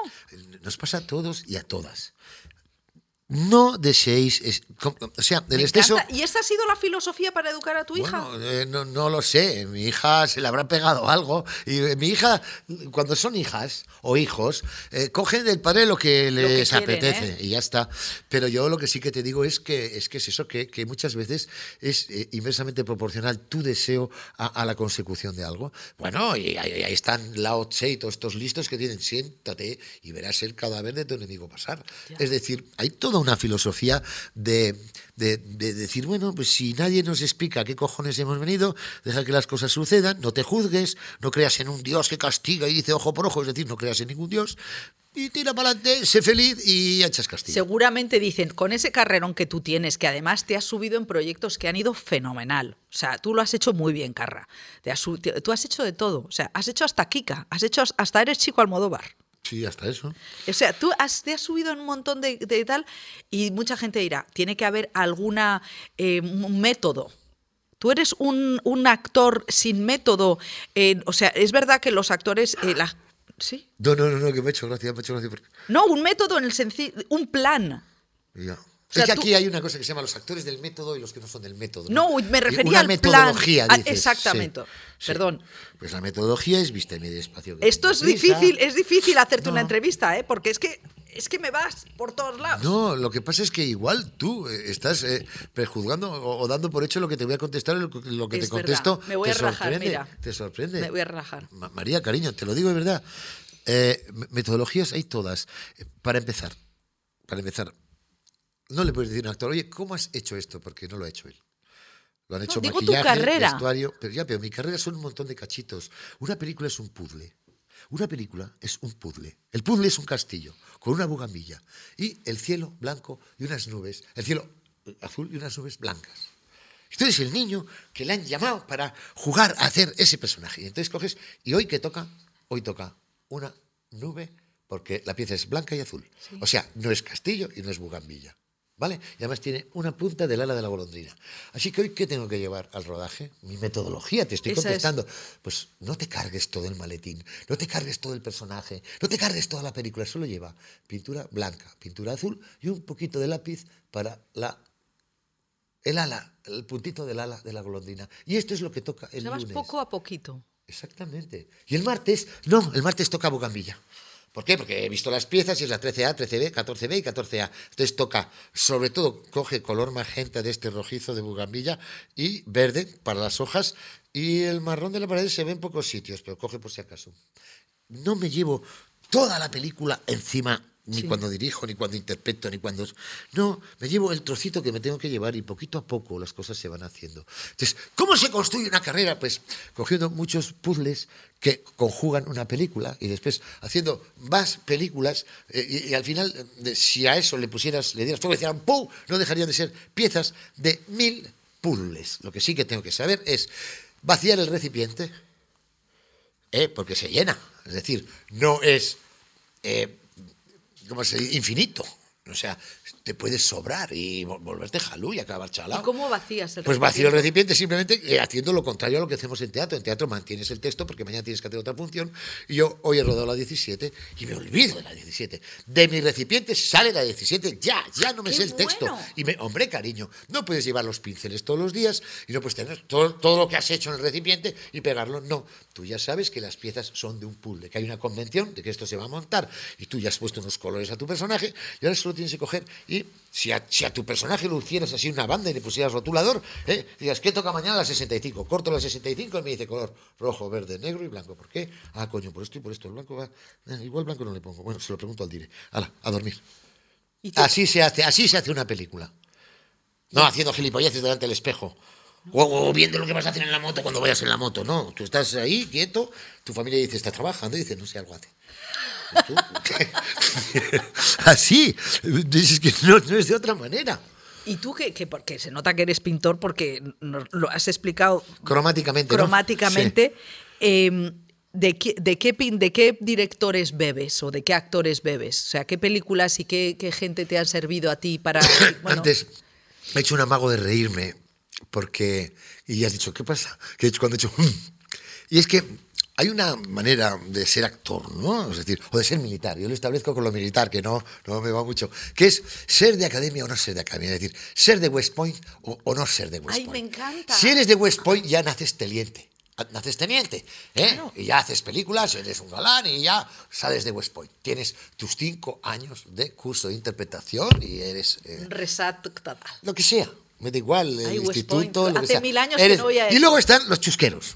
Nos pasa a todos y a todas no deseéis, o sea, el exceso... ¿Y esta ha sido la filosofía para educar a tu hija? Eh, no, no, lo sé, mi hija se le habrá pegado algo y eh, mi hija, cuando son hijas o hijos, eh, cogen del padre lo que les apetece y ya está. Pero yo lo que sí que te digo es que es, que es eso, que, que muchas veces es inversamente proporcional tu deseo a, la consecución de algo. Bueno, y ahí, están Lao Tse y todos estos listos que tienen, siéntate y verás el cadáver de tu enemigo pasar. Es decir, hay todo una filosofía de, decir, bueno, pues si nadie nos explica qué cojones hemos venido, deja que las cosas sucedan, no te juzgues, no creas en un Dios que castiga y dice ojo por ojo, es decir, no creas en ningún Dios, y tira para adelante, sé feliz y echas castigo. Seguramente dicen, con ese carrerón que tú tienes, que además te has subido en proyectos que han ido fenomenal. O sea, tú lo has hecho muy bien, Carra. Te tú has hecho de todo. O sea, has hecho hasta Kika, has hecho hasta eres chico Almodóvar. Sí, hasta eso. O sea, tú has, te has subido en un montón de, tal y mucha gente dirá, tiene que haber alguna eh, método. Tú eres un, actor sin método. Eh, o sea, es verdad que los actores... Eh, ¿Sí? No, no, no, que me he hecho gracia, me he hecho gracia. No, un método en el sencillo, un plan. Ya es que aquí hay una cosa que se llama los actores del método y los que no son del método. No, me refería al metodología, plan. Ah, exactamente. Perdón. Pues la metodología es vista en medio espacio. Esto es difícil, es difícil hacerte una entrevista, ¿eh? porque es que es que me vas por todos lados. No, lo que pasa es que igual tú eh, estás eh, prejuzgando o, dando por hecho lo que te voy a contestar, lo, lo que te contesto. Me voy te a relajar, mira. Te sorprende. Me voy a relajar. María, cariño, te lo digo de verdad. Eh, metodologías hay todas. Para empezar, para empezar, no le puedes decir a un actor, oye, ¿cómo has hecho esto? Porque no lo ha hecho él. Lo han hecho maquillaje, vestuario, pero ya, pero mi carrera son un montón de cachitos. Una película es un puzzle. Una película es un puzzle. El puzzle es un castillo con una bugambilla y el cielo blanco y unas nubes, el cielo azul y unas nubes blancas. Entonces el niño que le han llamado para jugar a hacer ese personaje. Y entonces coges y hoy que toca, hoy toca una nube porque la pieza es blanca y azul. O sea, no es castillo y no es bugambilla. ¿Vale? Y además tiene una punta del ala de la golondrina. Así que hoy, ¿qué tengo que llevar al rodaje? Mi metodología, te estoy contestando. Pues no te cargues todo el maletín, no te cargues todo el personaje, no te cargues toda la película, solo lleva pintura blanca, pintura azul y un poquito de lápiz para la, el ala, el puntito del ala de la golondrina. Y esto es lo que toca el lunes. poco a poquito. Exactamente. Y el martes, no, el martes toca bugambilla. ¿Por qué? Porque he visto las piezas y es la 13A, 13B, 14B y 14A. Entonces toca, sobre todo, coge color magenta de este rojizo de bugambilla y verde para las hojas y el marrón de la pared se ve en pocos sitios, pero coge por si acaso. No me llevo toda la película encima ni cuando dirijo, ni cuando interpreto, ni cuando... No, me llevo el trocito que me tengo que llevar y poquito a poco las cosas se van haciendo. Entonces, ¿cómo se construye una carrera? Pues cogiendo muchos puzzles que conjugan una película y después haciendo más películas eh, y, al final, eh, si a eso le pusieras, le dieras fuego y decían ¡pum!, no dejarían de ser piezas de mil puzzles. Lo que sí que tengo que saber es vaciar el recipiente, eh, porque se llena. Es decir, no es... ¿cómo se dice? Infinito. O sea, te puedes sobrar y volverte jalú y acabar chalado. ¿Y cómo vacías el Pues vacío el recipiente simplemente eh, haciendo lo contrario a lo que hacemos en teatro. En teatro mantienes el texto porque mañana tienes que hacer otra función y yo hoy he rodado la 17 y me olvido de la 17. De mi recipiente sale la 17 ya, ya no me sé el texto. Y me, hombre, cariño, no puedes llevar los pinceles todos los días y no puedes tener todo, todo lo que has hecho en el recipiente y pegarlo. No, tú ya sabes que las piezas son de un puzzle, que hay una convención de que esto se va a montar y tú ya has puesto unos colores a tu personaje y ahora solo tienes que coger y si a, si a, tu personaje lo hicieras así una banda y le pusieras rotulador, ¿eh? digas, ¿qué toca mañana a las 65? Corto las 65 y me dice color rojo, verde, negro y blanco. ¿Por qué? Ah, coño, por esto y por esto. El blanco va. Eh, igual blanco no le pongo. Bueno, se lo pregunto al dire. Hala, a dormir. Así se hace, así se hace una película. No haciendo gilipolleces delante del espejo. O, viendo lo que vas a hacer en la moto cuando vayas en la moto. No, tú estás ahí, quieto, tu familia dice, está trabajando, y dice, no sé, algo hace. *laughs* Así, dices que no, es de otra manera. ¿Y tú qué? porque se nota que eres pintor porque lo has explicado cromáticamente. Cromáticamente. Em, ¿de, qué, de, qué, ¿De qué directores bebes o de qué actores bebes? O sea, ¿qué películas y qué, gente te han servido a ti para... *coughs* Antes he hecho un amago de reírme porque... Y has dicho, ¿qué pasa? Que he hecho cuando he hecho... *laughs* Y es que hay una manera de ser actor, ¿no? Es decir, o de ser militar. Yo lo establezco con lo militar, que no, no me va mucho. Que es ser de academia o no ser de academia. Es decir, ser de West Point o, no ser de West Point. Ay, me encanta. Si eres de West Point, ya naces teniente. Naces teniente, ¿eh? Y ya haces películas, eres un galán y ya sales de West Point. Tienes tus cinco años de curso de interpretación y eres. Eh, Resat total. Lo que sea. Me da igual, el instituto. Lo Hace mil años que no voy a Y luego están los chusqueros.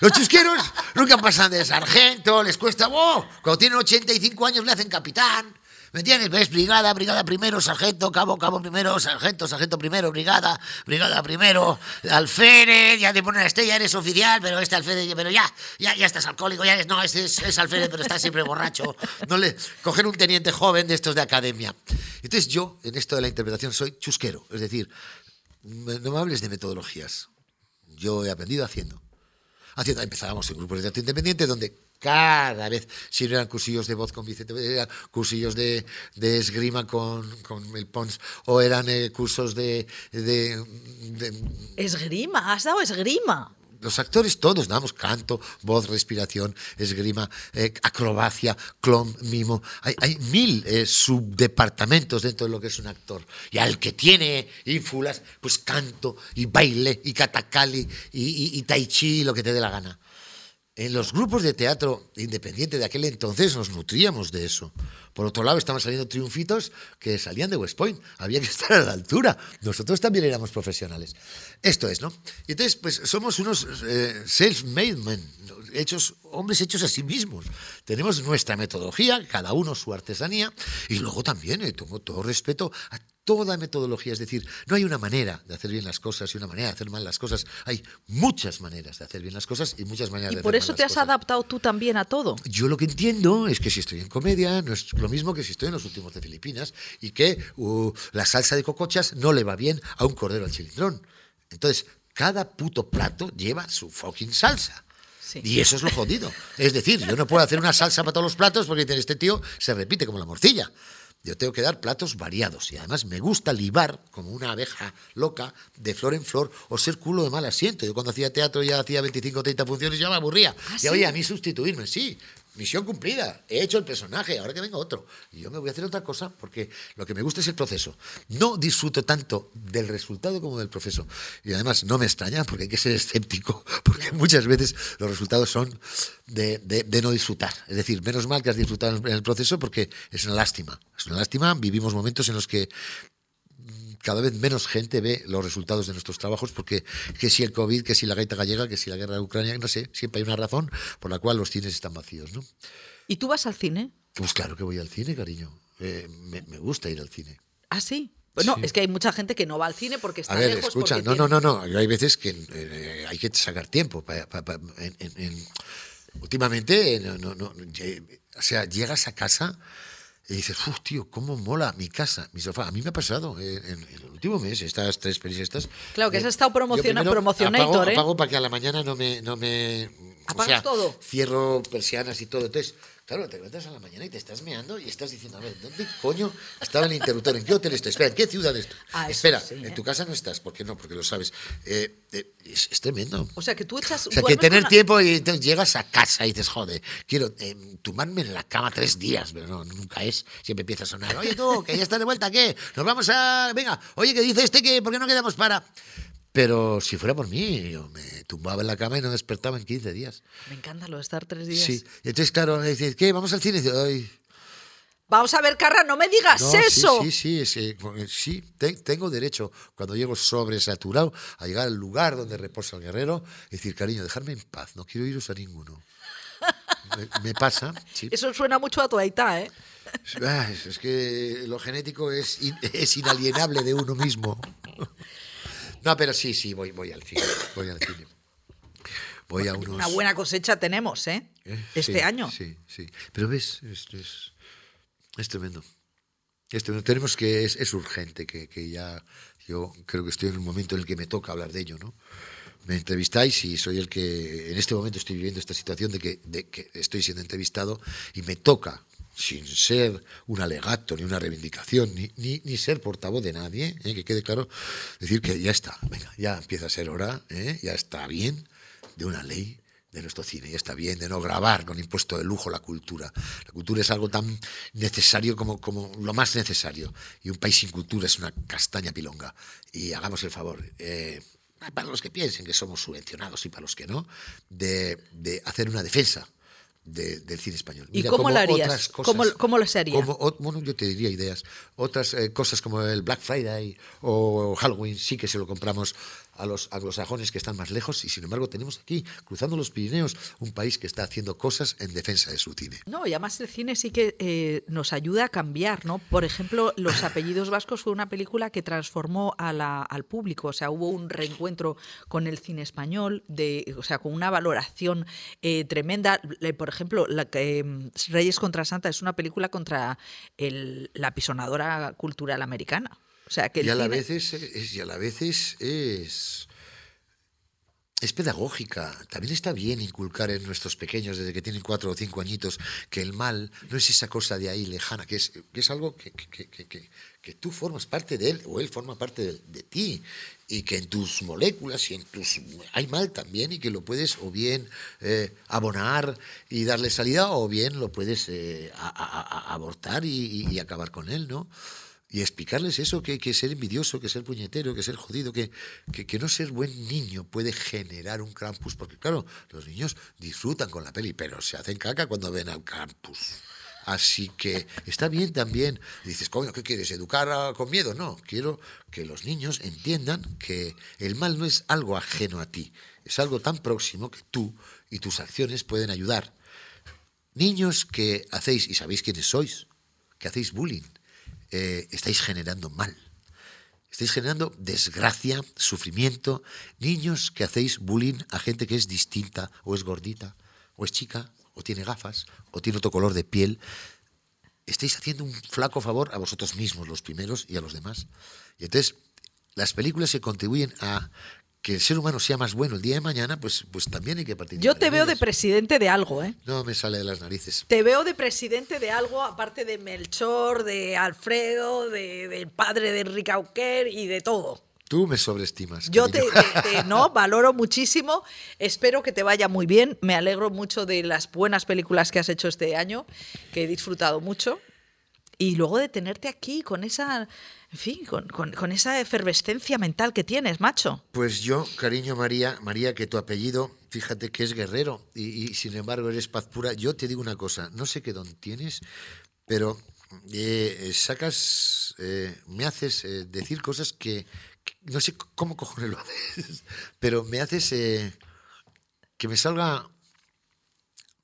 Los chusqueros nunca pasan de sargento, les cuesta, oh, cuando tienen 85 años le hacen capitán. ¿Me entiendes? ¿Ves? Brigada, brigada primero, sargento, cabo, cabo primero, sargento, sargento primero, brigada, brigada primero, alférez, ya te ponen la estrella, eres oficial, pero este alférez, pero ya, ya, ya estás alcohólico, ya eres, no, este es, es alférez, pero está siempre borracho. No le, coger un teniente joven de estos de academia. Entonces yo, en esto de la interpretación, soy chusquero, es decir, no me hables de metodologías. Yo he aprendido haciendo empezábamos en grupos de teatro independiente donde cada vez, si eran cursillos de voz con Vicente, eran cursillos de, esgrima con, con, el Pons, o eran eh, cursos de, de, ¿Esgrima? ¿Has dado esgrima? Los actores todos damos canto, voz, respiración, esgrima, eh, acrobacia, clon, mimo. Hay, mil eh, subdepartamentos dentro de lo que es un actor. Y al que tiene ínfulas, pues canto y baile y katakali y, y tai chi, lo que te dé la gana. En los grupos de teatro independiente de aquel entonces nos nutríamos de eso. Por otro lado, estaban saliendo triunfitos que salían de West Point. Había que *laughs* estar a la altura. Nosotros también éramos profesionales. Esto es, ¿no? Y entonces, pues somos unos eh, self-made men, hechos, hombres hechos a sí mismos. Tenemos nuestra metodología, cada uno su artesanía, y luego también eh, tengo todo respeto a toda metodología. Es decir, no hay una manera de hacer bien las cosas y una manera de hacer mal las cosas. Hay muchas maneras de hacer bien las cosas y muchas maneras de hacer mal las cosas. ¿Y por eso te has adaptado tú también a todo? Yo lo que entiendo es que si estoy en comedia no es lo mismo que si estoy en los últimos de Filipinas y que uh, la salsa de cocochas no le va bien a un cordero al chilindrón. Entonces, cada puto plato lleva su fucking salsa. Y eso es lo jodido. Es decir, yo no puedo hacer una salsa para todos los platos porque este tío se repite como la morcilla. Yo tengo que dar platos variados y además me gusta libar como una abeja loca de flor en flor o ser culo de mal asiento. Yo cuando hacía teatro ya hacía 25 o 30 funciones ya me aburría. ¿Ah, y oye, a mí sustituirme, sí. Misión cumplida, he hecho el personaje, ahora que venga otro. Y yo me voy a hacer otra cosa porque lo que me gusta es el proceso. No disfruto tanto del resultado como del proceso. Y además no me extraña porque hay que ser escéptico, *laughs* porque muchas veces los resultados son de, de, no disfrutar. Es decir, menos mal que has disfrutado en el proceso porque es una lástima. Es una lástima, vivimos momentos en los que cada vez menos gente ve los resultados de nuestros trabajos porque que si el COVID, que si la gaita gallega, que si la guerra de Ucrania, no sé, siempre hay una razón por la cual los cines están vacíos, ¿no? ¿Y tú vas al cine? Pues claro que voy al cine, cariño. Eh, me, gusta ir al cine. ¿Ah, sí? Bueno, es que hay mucha gente que no va al cine porque está a ver, lejos. Escucha, no, no, no, no. Hay veces que eh, hay que sacar tiempo. últimamente, no, no, o sea, llegas a casa y dices, uff, tío, cómo mola mi casa, mi sofá. A mí me ha pasado en, el último mes, estas tres pelis. Claro, que has estado promocionando, apago, ¿eh? apago para que a la mañana no me... No me ¿Apagas todo? Cierro persianas y todo. Entonces, Claro, te levantas a la mañana y te estás meando y estás diciendo, a ver, ¿dónde coño estaba el interruptor? ¿En qué hotel estoy? Espera, ¿en qué ciudad estoy? Ah, Espera, sí, en ¿eh? tu casa no estás. ¿Por qué no? Porque lo sabes. Eh, eh, es, es tremendo. O sea, que tú echas... O sea, que tener tiempo y entonces llegas a casa y dices, joder, quiero tumbarme en la cama tres días, pero no, nunca es. Siempre empieza a sonar, oye tú, que ya estás de vuelta, ¿qué? Nos vamos a... Venga, oye, que dice este que, ¿por qué no quedamos para...? Pero si fuera por mí, yo me tumbaba en la cama y no despertaba en 15 días. Me encanta lo de estar tres días. Sí, entonces, claro, me dices, ¿qué? ¿Vamos al cine? Y dice, "Ay, Vamos a ver, Carra, no me digas no, sí, eso. Sí, sí, sí, te- tengo derecho, cuando llego sobresaturado, a llegar al lugar donde reposa el guerrero y decir, cariño, dejarme en paz, no quiero iros a ninguno. Me, me pasa, sí. Eso suena mucho a tu aita, ¿eh? Ah, Es, es que lo genético es, in- es inalienable de uno mismo. *laughs* No, pero sí, sí, voy, voy al cine. Voy al cine. Voy a unos. Una buena cosecha tenemos, ¿eh? ¿eh? Este Sí, año. Sí, sí. Pero ves, es, es tremendo. Es tremendo. Tenemos que. Es, es urgente que, que ya. Yo creo que estoy en un momento en el que me toca hablar de ello, ¿no? Me entrevistáis y soy el que en este momento estoy viviendo esta situación de que, de que estoy siendo entrevistado y me toca, sin ser un alegato, ni una reivindicación, ni, ni, ser portavoz de nadie, ¿eh? que quede claro, decir que ya está, venga, ya empieza a ser hora, ¿eh? ya está bien de una ley de nuestro cine. Ya está bien de no grabar con impuesto de lujo la cultura. La cultura es algo tan necesario como, como lo más necesario. Y un país sin cultura es una castaña pilonga. Y hagamos el favor, eh, para los que piensen que somos subvencionados y para los que no, de, de hacer una defensa de- del cine español. ¿Y cómo lo harías? otras cosas- ¿Cómo- cómo lo se haría? como o- bueno, yo te diría ideas. Otras eh, cosas como el Black Friday o Halloween sí que se lo compramos a los anglosajones que están más lejos y sin embargo tenemos aquí, cruzando los Pirineos, un país que está haciendo cosas en defensa de su cine. No, y además el cine sí que eh, nos ayuda a cambiar, ¿no? Por ejemplo, Los apellidos vascos fue una película que transformó a al público, o sea, hubo un reencuentro con el cine español, de, o sea, con una valoración eh, tremenda. Por ejemplo, la, em, Reyes contra Santa es una película contra el- la pisonadora cultural americana. O sea, que y a la cine- vez es, es- y a la vez es, es es pedagógica. También está bien inculcar en nuestros pequeños, desde que tienen cuatro o cinco añitos, que el mal no es esa cosa de ahí lejana, que es, que es algo que, que- que- que- tú formas parte de él o él forma parte de, de ti. Y que en tus moléculas y en tus. hay mal también y que lo puedes o bien eh, abonar y darle salida o bien lo puedes eh, a- a- a- abortar y- y acabar con él, ¿no? Y explicarles eso, que, que ser envidioso, que ser puñetero, que ser jodido, que, que, que no ser buen niño puede generar un Krampus. Porque claro, los niños disfrutan con la peli, pero se hacen caca cuando ven al Krampus. Así que está bien también. Dices, coño, ¿qué quieres? ¿Educar con miedo? No, quiero que los niños entiendan que el mal no es algo ajeno a ti, es algo tan próximo que tú y tus acciones pueden ayudar. Niños que hacéis, y sabéis quiénes sois, que hacéis bullying, eh, estáis generando mal. Estáis generando desgracia, sufrimiento. Niños que hacéis bullying a gente que es distinta, o es gordita, o es chica, o tiene gafas, o tiene otro color de piel. Estáis haciendo un flaco favor a vosotros mismos, los primeros, y a los demás. Y entonces, las películas que contribuyen a que el ser humano sea más bueno el día de mañana, pues, pues también hay que participar. Yo te veo de presidente de algo, ¿eh? No me sale de las narices. Te veo de presidente de algo, aparte de Melchor, de Alfredo, de- del padre de Enrique Auquer y de todo. Tú me sobreestimas. Yo te, te- te- *laughs* no, valoro muchísimo. Espero que te vaya muy bien. Me alegro mucho de las buenas películas que has hecho este año, que he disfrutado mucho. Y luego de tenerte aquí con esa, en fin, con, con- con esa efervescencia mental que tienes, macho. Pues yo, cariño María, María, que tu apellido, fíjate que es guerrero y, y sin embargo eres paz pura. Yo te digo una cosa, no sé qué don tienes, pero eh, sacas, eh, me haces eh, decir cosas que, que no sé cómo cojones lo haces, pero me haces que me salga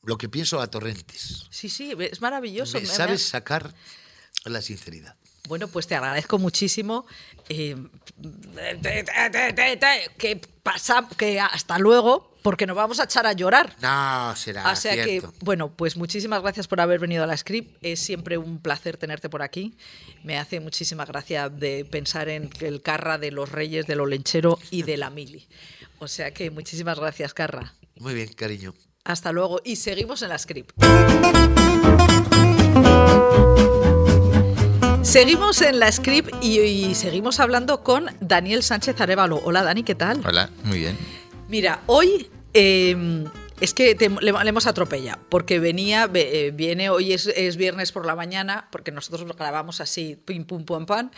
lo que pienso a torrentes. Sí, sí, es maravilloso. Me sabes sacar la sinceridad. Bueno, pues te agradezco muchísimo. eh, te- te- te- te- te- que pasa, que hasta luego, porque nos vamos a echar a llorar. No, será O sea que, bueno, pues muchísimas gracias por haber venido a la script. Es siempre un placer tenerte por aquí. Me hace muchísima gracia de pensar en el Carra de los Reyes, de lo Lenchero y de la Mili. O sea que muchísimas gracias, Carra. Muy bien, cariño. Hasta luego y seguimos en la script. Seguimos en la script y, seguimos hablando con Daniel Sánchez Arevalo. Hola Dani, ¿qué tal? Hola, muy bien. Mira, hoy em, es que le, hemos atropellado, porque venía, eh, viene, hoy es, es, viernes por la mañana, porque nosotros lo grabamos así, pim, pum, pum, pam,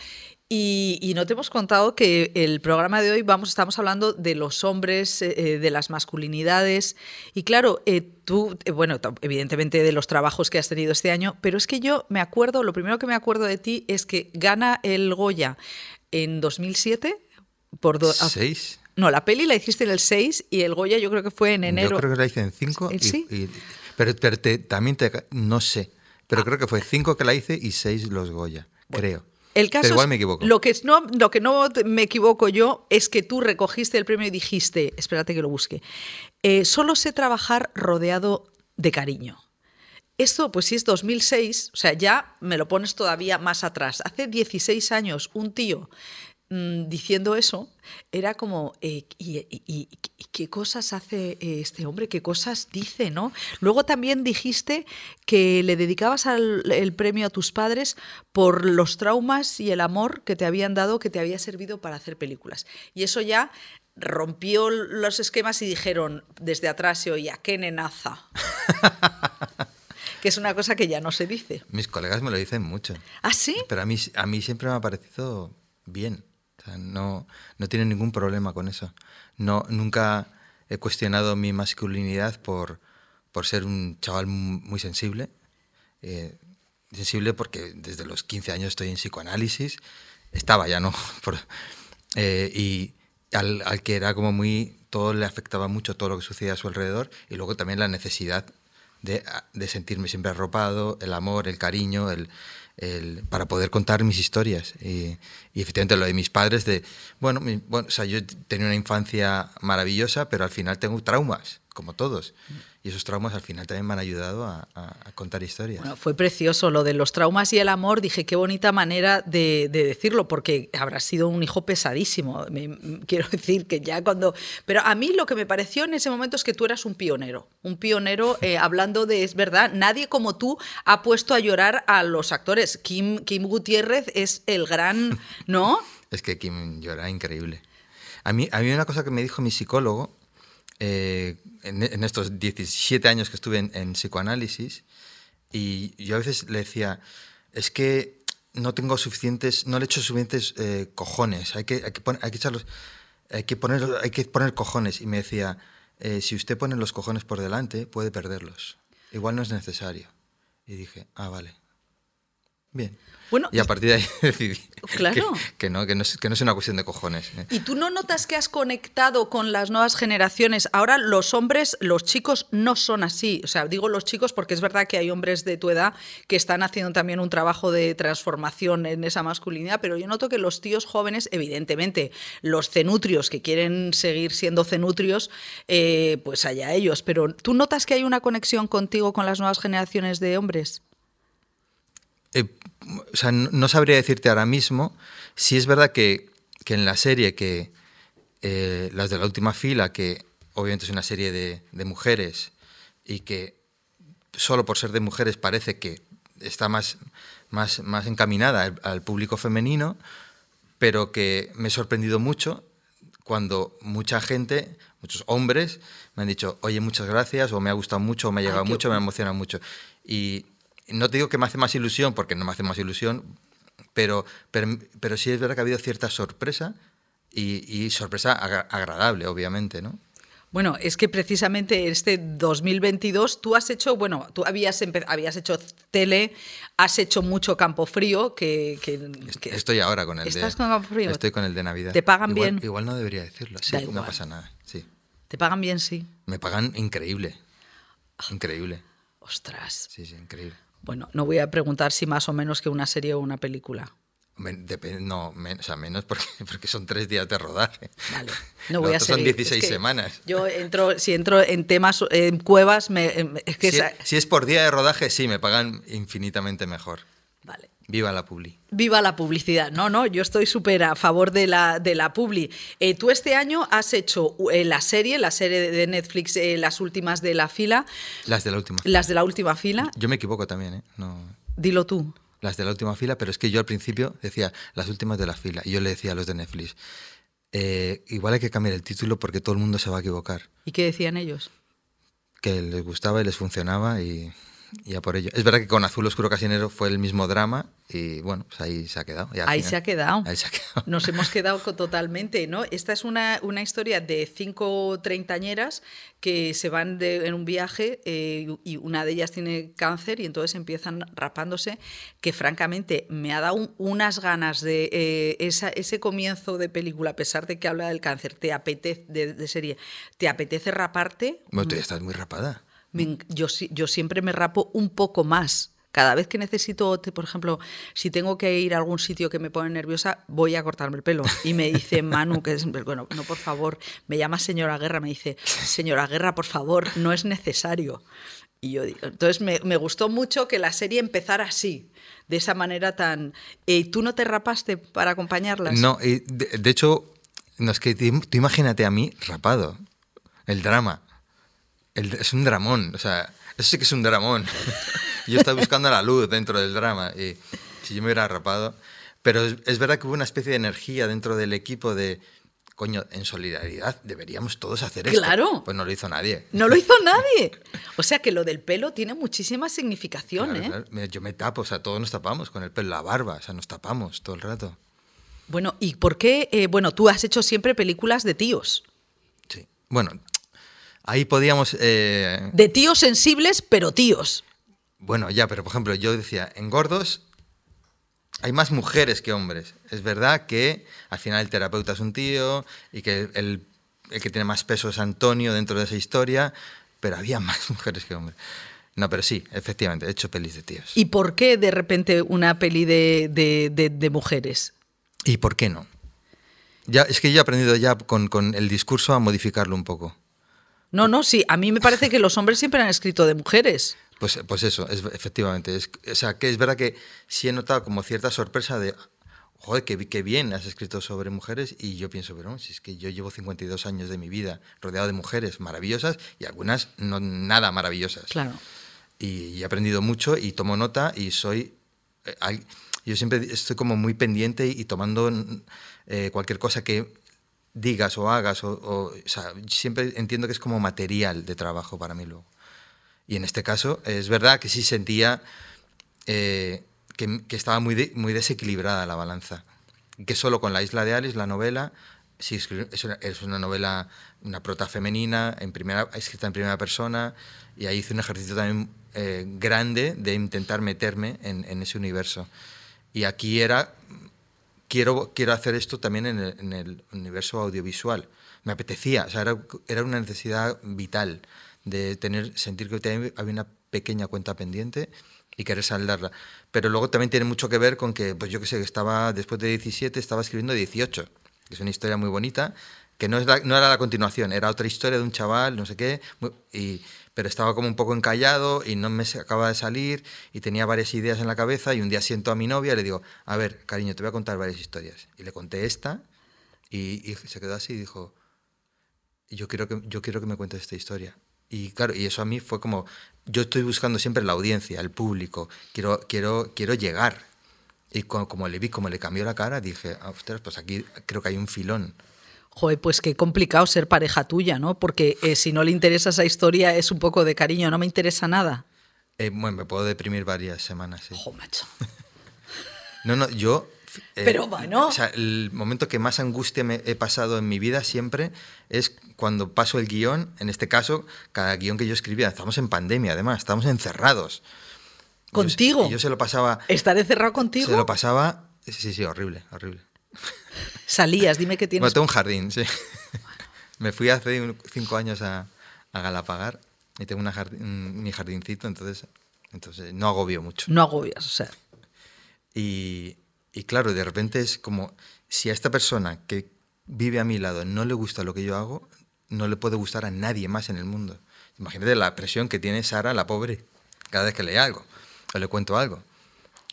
y, no te hemos contado que el programa de hoy vamos, estamos hablando de los hombres, eh, eh, de las masculinidades. Y claro, eh, tú, bueno, evidentemente de los trabajos que has tenido este año, pero es que yo me acuerdo, lo primero que me acuerdo de ti es que gana el Goya en 2007 por... dos ¿Seis? No, la peli la hiciste en el 6 y el Goya yo creo que fue en enero. Yo creo que la hice en 5. pero, también te, no sé, pero ah. creo que fue 5 que la hice y 6 los Goya, creo. El caso igual me equivoco. Lo que, no, lo que no me equivoco yo es que tú recogiste el premio y dijiste, espérate que lo busque, eh, solo sé trabajar rodeado de cariño. Esto, pues si es 2006, o sea, ya me lo pones todavía más atrás. Hace 16 años, un tío Mm, diciendo eso, era como, eh, y, qué cosas hace eh, este hombre? ¿Qué cosas dice? ¿no? Luego también dijiste que le dedicabas el premio a tus padres por los traumas y el amor que te habían dado, que te había servido para hacer películas. Y eso ya rompió los esquemas y dijeron, desde atrás se oía, qué nenaza. *laughs* que es una cosa que ya no se dice. Mis colegas me lo dicen mucho. ¿Ah, sí? Pero a mí, a mí siempre me ha parecido bien no, no tiene ningún problema con eso. No, nunca he cuestionado mi masculinidad por, por ser un chaval muy sensible. Eh, sensible porque desde los 15 años estoy en psicoanálisis. Estaba ya, ¿no? *laughs* Eh, y al, al, que era como muy... Todo le afectaba mucho todo lo que sucedía a su alrededor y luego también la necesidad de, de sentirme siempre arropado, el amor, el cariño, el, para poder contar mis historias. Y, efectivamente lo de mis padres, de, bueno, bueno, o sea, yo tenía una infancia maravillosa, pero al final tengo traumas, como todos. Y esos traumas al final también me han ayudado a, contar historias. Bueno, fue precioso lo de los traumas y el amor. Dije, qué bonita manera de, decirlo, porque habrá sido un hijo pesadísimo. quiero decir que ya cuando... Pero a mí lo que me pareció en ese momento es que tú eras un pionero. Un pionero eh, *laughs* hablando de, es verdad, nadie como tú ha puesto a llorar a los actores. Kim, Kim Gutiérrez es el gran, ¿no? *laughs* es que Kim llora increíble. A mí, a mí una cosa que me dijo mi psicólogo eh, en, estos 17 años que estuve en, psicoanálisis y yo a veces le decía, es que no tengo suficientes, no le echo suficientes eh, cojones, hay que, hay que, hay que poner, hay que poner cojones. Y me decía, eh, si usted pone los cojones por delante, puede perderlos. Igual no es necesario. Y dije, ah, vale. Bien y a partir de ahí *laughs* decidí que, no, que, no es, que no es una cuestión de cojones. ¿eh? ¿Y tú no notas que has conectado con las nuevas generaciones? Ahora los hombres, los chicos no son así. O sea, digo los chicos porque es verdad que hay hombres de tu edad que están haciendo también un trabajo de transformación en esa masculinidad, pero yo noto que los tíos jóvenes, evidentemente, los cenutrios que quieren seguir siendo cenutrios, eh, pues allá ellos. Pero ¿tú notas que hay una conexión contigo con las nuevas generaciones de hombres? O sea, no, sabría decirte ahora mismo si es verdad que, en la serie que eh, las de la última fila, que obviamente es una serie de, mujeres y que solo por ser de mujeres parece que está más, más, más encaminada al, público femenino, pero que me he sorprendido mucho cuando mucha gente, muchos hombres, me han dicho, oye, muchas gracias, o me ha gustado mucho, o me ha llegado mucho, me emociona mucho. Y, no te digo que me hace más ilusión, porque no me hace más ilusión, pero, pero, sí es verdad que ha habido cierta sorpresa y, sorpresa agradable, obviamente, ¿no? Bueno, es que precisamente este 2022 tú has hecho, bueno, tú habías, habías hecho tele, has hecho mucho campo frío, que... Estoy ahora con el ¿Estás con campo frío? Estoy con el de Navidad. ¿Te pagan bien? Igual no debería decirlo, sí, no pasa nada, sí. ¿Te pagan bien, sí? Me pagan increíble, ah. increíble. Ostras. Sí, sí, increíble. Bueno, no voy a preguntar si más o menos que una serie o una película. no, o sea, menos porque, *laughs* porque, son tres días de rodaje. Vale, *laughs* no voy a Son 16 semanas. Yo entro, si entro en temas, en cuevas, me, es que si, es por día de rodaje, sí, me pagan infinitamente mejor. Vale. Viva la publi. Viva la publicidad. No, no, yo estoy súper a favor de la, de la publi. Eh, tú este año has hecho eh, la serie, la serie de Netflix, eh, las últimas de la fila. Las de la última. Las de la última fila. Yo me equivoco también, ¿eh? No... Dilo tú. Las de la última fila, pero es que yo al principio decía las últimas de la fila. Y yo le decía a los de Netflix, igual hay que cambiar el título porque todo el mundo se va a equivocar. ¿Y qué decían ellos? Que les gustaba y les funcionaba y y a por ello. Es verdad que con Azul Oscuro Casinero fue el mismo drama y bueno, pues ahí se ha quedado. Ahí se ha quedado. Ahí se ha quedado. *laughs* Nos hemos quedado *laughs* totalmente, ¿no? Esta es una, una historia de cinco treintañeras que se van de, en un viaje eh, y una de ellas tiene cáncer y entonces empiezan rapándose, que francamente me ha dado unas ganas de eh, esa, ese comienzo de película, a pesar de que habla del cáncer, te apetece, de, de serie, te apetece raparte. Bueno, tú ya estás muy rapada yo, yo siempre me rapo un poco más. Cada vez que necesito, por ejemplo, si tengo que ir a algún sitio que me pone nerviosa, voy a cortarme el pelo. Y me dice *laughs* Manu, que es, bueno, no, por favor, me llama señora Guerra, me dice, señora Guerra, por favor, no es necesario. Y yo entonces me, me gustó mucho que la serie empezara así, de esa manera tan... ¿Y ¿Tú no te rapaste para acompañarlas? No, de, de hecho, no, es que tú imagínate a mí rapado, el drama es un dramón, o sea, eso sí que es un dramón. *laughs* yo estaba buscando la luz dentro del drama y si yo me hubiera rapado. Pero es, verdad que hubo una especie de energía dentro del equipo de, coño, en solidaridad deberíamos todos hacer esto. Claro. Pues no lo hizo nadie. No lo hizo nadie. *laughs* O sea que lo del pelo tiene muchísima significación, ¿eh? Yo me tapo, o sea, todos nos tapamos con el pelo, la barba, o sea, nos tapamos todo el rato. Bueno, ¿y por qué? Eh, bueno, tú has hecho siempre películas de tíos. Sí. Bueno, Ahí podíamos... Eh, de tíos sensibles, pero tíos. Bueno, ya, pero por ejemplo, yo decía, en gordos hay más mujeres que hombres. Es verdad que al final el terapeuta es un tío y que el, que tiene más peso es Antonio dentro de esa historia, pero había *laughs* más mujeres que hombres. No, pero sí, efectivamente, he hecho pelis de tíos. ¿Y por qué de repente una peli de, de, mujeres? ¿Y por qué no? Ya, es que yo he aprendido ya con, con el discurso a modificarlo un poco. No, no, sí, a mí me parece que los hombres siempre han escrito de mujeres. Pues, pues eso, es, efectivamente. Es, o sea, que es verdad que sí he notado como cierta sorpresa de, joder, qué, qué bien has escrito sobre mujeres y yo pienso, pero si es que yo llevo 52 años de mi vida rodeado de mujeres maravillosas y algunas no nada maravillosas. Claro. Y, he aprendido mucho y tomo nota y soy... Eh, yo siempre estoy como muy pendiente y, tomando eh, cualquier cosa que digas o hagas, o, sea, siempre entiendo que es como material de trabajo para mí luego. Y en este caso es verdad que sí sentía eh, que, estaba muy, muy desequilibrada la balanza. Que solo con La Isla de Alice, la novela, sí, es una, novela, una prota femenina, en primera, escrita en primera persona, y ahí hice un ejercicio también eh, grande de intentar meterme en ese universo. Y aquí era quiero, quiero hacer esto también en el, universo audiovisual. Me apetecía, o sea, era, era, una necesidad vital de tener, sentir que había una pequeña cuenta pendiente y querer saldarla. Pero luego también tiene mucho que ver con que, pues yo que sé, que estaba, después de 17, estaba escribiendo 18, que es una historia muy bonita, que no, es no era la continuación, era otra historia de un chaval, no sé qué, y pero estaba como un poco encallado y no me acaba de salir y tenía varias ideas en la cabeza y un día siento a mi novia y le digo, a ver, cariño, te voy a contar varias historias. Y le conté esta y, se quedó así y dijo, yo quiero, que, yo quiero que me cuentes esta historia. Y claro, y eso a mí fue como, yo estoy buscando siempre la audiencia, el público, quiero, quiero, quiero llegar. Y como, le vi, como le cambió la cara, dije, ah, ostras, pues aquí creo que hay un filón. Joder, pues qué complicado ser pareja tuya, ¿no? Porque eh, si no le interesa esa historia es un poco de cariño, no me interesa nada. Eh, bueno, me puedo deprimir varias semanas, sí. Joder, macho. *laughs* no, no, yo... Eh, Pero bueno. O sea, el momento que más angustia me he pasado en mi vida siempre es cuando paso el guion, en este caso, cada guion que yo escribía, estamos en pandemia además, estamos encerrados. ¿Contigo? Yo, yo se lo pasaba... ¿Estar encerrado contigo? Se lo pasaba... Sí, sí, horrible, horrible. Salías, dime qué tienes. Bueno, tengo un jardín, sí. *laughs* Me fui hace cinco años a, a Galapagar y tengo una mi jardincito, entonces, entonces no agobio mucho. No agobias, o sea. Y, y claro, de repente es como si a esta persona que vive a mi lado no le gusta lo que yo hago, no le puede gustar a nadie más en el mundo. Imagínate la presión que tiene Sara, la pobre, cada vez que lee algo o le cuento algo.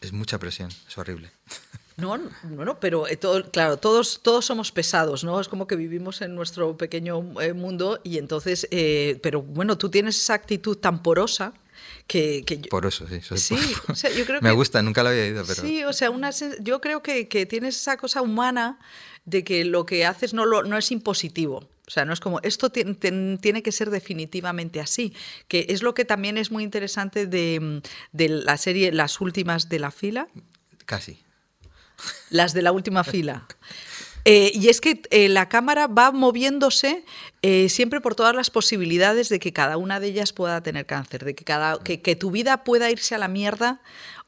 Es mucha presión, es horrible. *laughs* No, no, no pero eh, todo, claro, todos, todos somos pesados, ¿no? Es como que vivimos en nuestro pequeño eh, mundo y entonces, eh, pero bueno, tú tienes esa actitud tan porosa que, que Por eso, sí. soy Sí, por- o sea, yo creo Me gusta, nunca lo había ido, pero... Sí, o sea, una, yo creo que, que tienes esa cosa humana de que lo que haces no, lo, no es impositivo. O sea, no es como, esto tiene que ser definitivamente así, que es lo que también es muy interesante de, de la serie Las Últimas de la Fila, Casi. Las de la última fila. Eh, y es que eh, la cámara va moviéndose eh, siempre por todas las posibilidades de que cada una de ellas pueda tener cáncer, de que, cada, que, que tu vida pueda irse a la mierda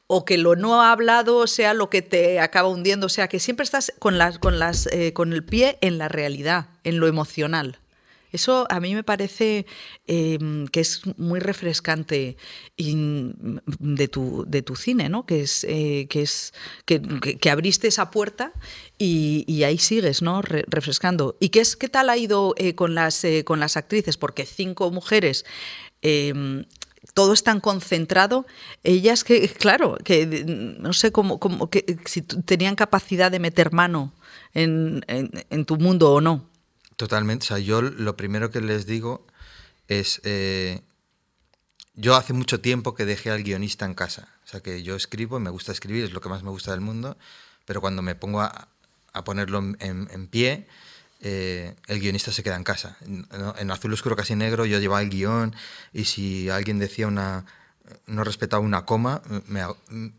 o que lo no hablado sea lo que te acaba hundiendo, o sea, que siempre estás con, las, con, las, con el pie en la realidad, en lo emocional. Eso a mí me parece eh, que es muy refrescante mm, de, tu, de tu cine, ¿no? Que es, eh, que, es que, abriste esa puerta y, ahí sigues, ¿no? Re- refrescando. ¿Y qué, es, qué tal ha ido eh, con, las, eh, con las actrices? Porque cinco mujeres... eh, todo es tan concentrado, ellas que, claro, que no sé cómo, cómo que, si tenían capacidad de meter mano en- en tu mundo o no. Totalmente. O sea, yo lo primero que les digo es. eh, yo hace mucho tiempo que dejé al guionista en casa. O sea, que yo escribo me gusta escribir, es lo que más me gusta del mundo. Pero cuando me pongo a, ponerlo en, pie, eh, el guionista se queda en casa. En, Azul Oscuro Casi Negro yo llevaba el guion y si alguien decía una. no respetaba una coma, me,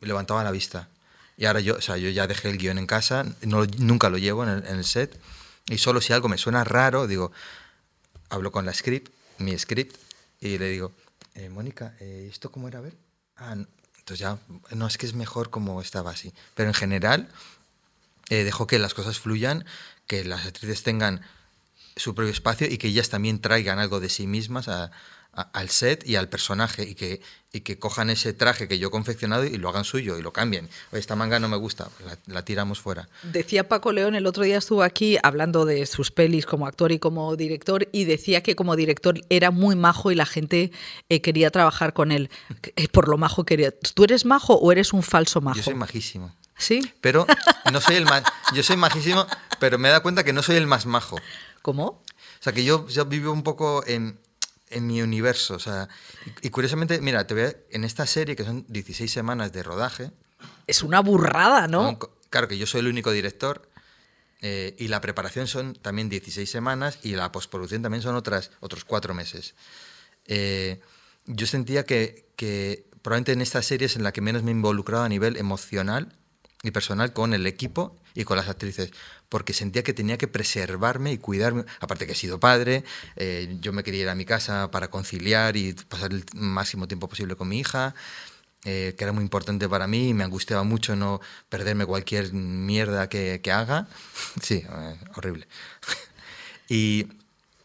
levantaba la vista. Y ahora yo, o sea, yo ya dejé el guion en casa, no, nunca lo llevo en el set. Y solo si algo me suena raro, digo, hablo con la script, mi script, y le digo, eh, Mónica, eh, ¿esto cómo era? A ver. Ah, entonces ya, no, es que es mejor como estaba así. Pero en general, eh, dejo que las cosas fluyan, que las actrices tengan su propio espacio y que ellas también traigan algo de sí mismas a- a- al set y al personaje y que, y que cojan ese traje que yo he confeccionado y lo hagan suyo y lo cambien. Esta manga no me gusta, la, la tiramos fuera. Decía Paco León, el otro día estuvo aquí hablando de sus pelis como actor y como director y decía que como director era muy majo y la gente eh, quería trabajar con él. Eh, por lo majo quería. ¿Tú eres majo o eres un falso majo? Yo soy majísimo. ¿Sí? Pero no soy el más. Yo soy majísimo, pero me da cuenta que no soy el más majo. ¿Cómo? O sea, que yo, yo vivo un poco en, en mi universo. O sea, y, y curiosamente, mira, te voy a- en esta serie, que son 16 semanas de rodaje, Es una burrada, ¿no? claro que yo soy el único director, eh, y la preparación son también 16 semanas, y la postproducción también son otras, otros cuatro meses. Eh, yo sentía que, que probablemente en esta serie es en la que menos me he involucrado a nivel emocional y personal con el equipo y con las actrices, porque sentía que tenía que preservarme y cuidarme. Aparte que he sido padre, eh, yo me quería ir a mi casa para conciliar y pasar el máximo tiempo posible con mi hija, eh, que era muy importante para mí y me angustiaba mucho no perderme cualquier mierda que, haga. *laughs* Sí, eh, horrible. *laughs* y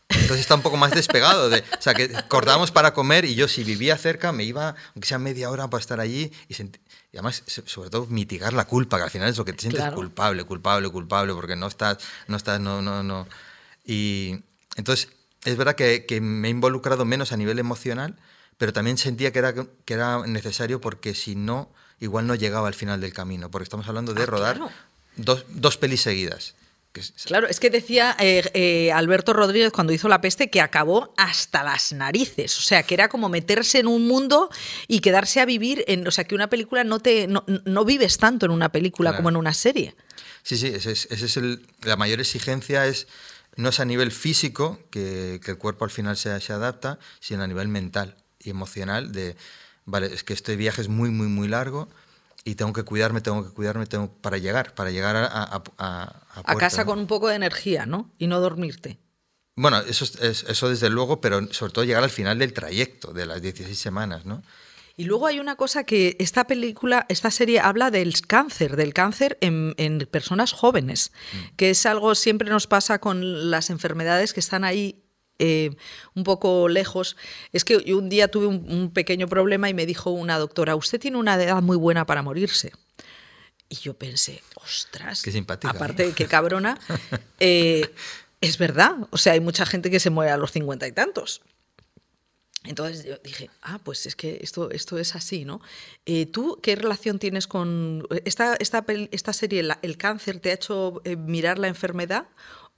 entonces está un poco más despegado. De, o sea, que cortábamos para comer y yo si vivía cerca me iba, aunque sea media hora para estar allí y, senti- y además, so- sobre todo, mitigar la culpa, que al final es lo que te sientes Claro. culpable, culpable, culpable, porque no estás, no estás, no, no, no. Y entonces, es verdad que, que me he involucrado menos a nivel emocional, pero también sentía que era, que era necesario porque si no, igual no llegaba al final del camino, porque estamos hablando de Ah, rodar claro. dos, dos pelis seguidas. Claro, es que decía eh, eh, Alberto Rodríguez cuando hizo La Peste que acabó hasta las narices. O sea, que era como meterse en un mundo y quedarse a vivir en. O sea, que una película no te. No, no vives tanto en una película Claro. como en una serie. Sí, sí, ese es, ese es el, la mayor exigencia es no es a nivel físico, que, que el cuerpo al final se, se adapta, sino a nivel mental y emocional de, vale, es que este viaje es muy, muy, muy largo y tengo que cuidarme, tengo que cuidarme tengo, para llegar, para llegar a, a, casa ¿no? con un poco de energía, ¿no? Y no dormirte. Bueno, eso, es- es- eso desde luego, pero sobre todo llegar al final del trayecto, de las 16 semanas, ¿no? Y luego hay una cosa que esta película, esta serie habla del cáncer, del cáncer en, en personas jóvenes, que es algo siempre nos pasa con las enfermedades que están ahí eh, un poco lejos. Es que yo un día tuve un, un pequeño problema y me dijo una doctora, usted tiene una edad muy buena para morirse. Y yo pensé, ostras, Qué simpática, aparte ¿no? de que cabrona, eh, es verdad. O sea, hay mucha gente que se muere a los cincuenta y tantos. Entonces yo dije, ah, pues es que esto, esto es así, ¿no? Eh, ¿Tú qué relación tienes con esta, esta, esta serie, el cáncer, te ha hecho mirar la enfermedad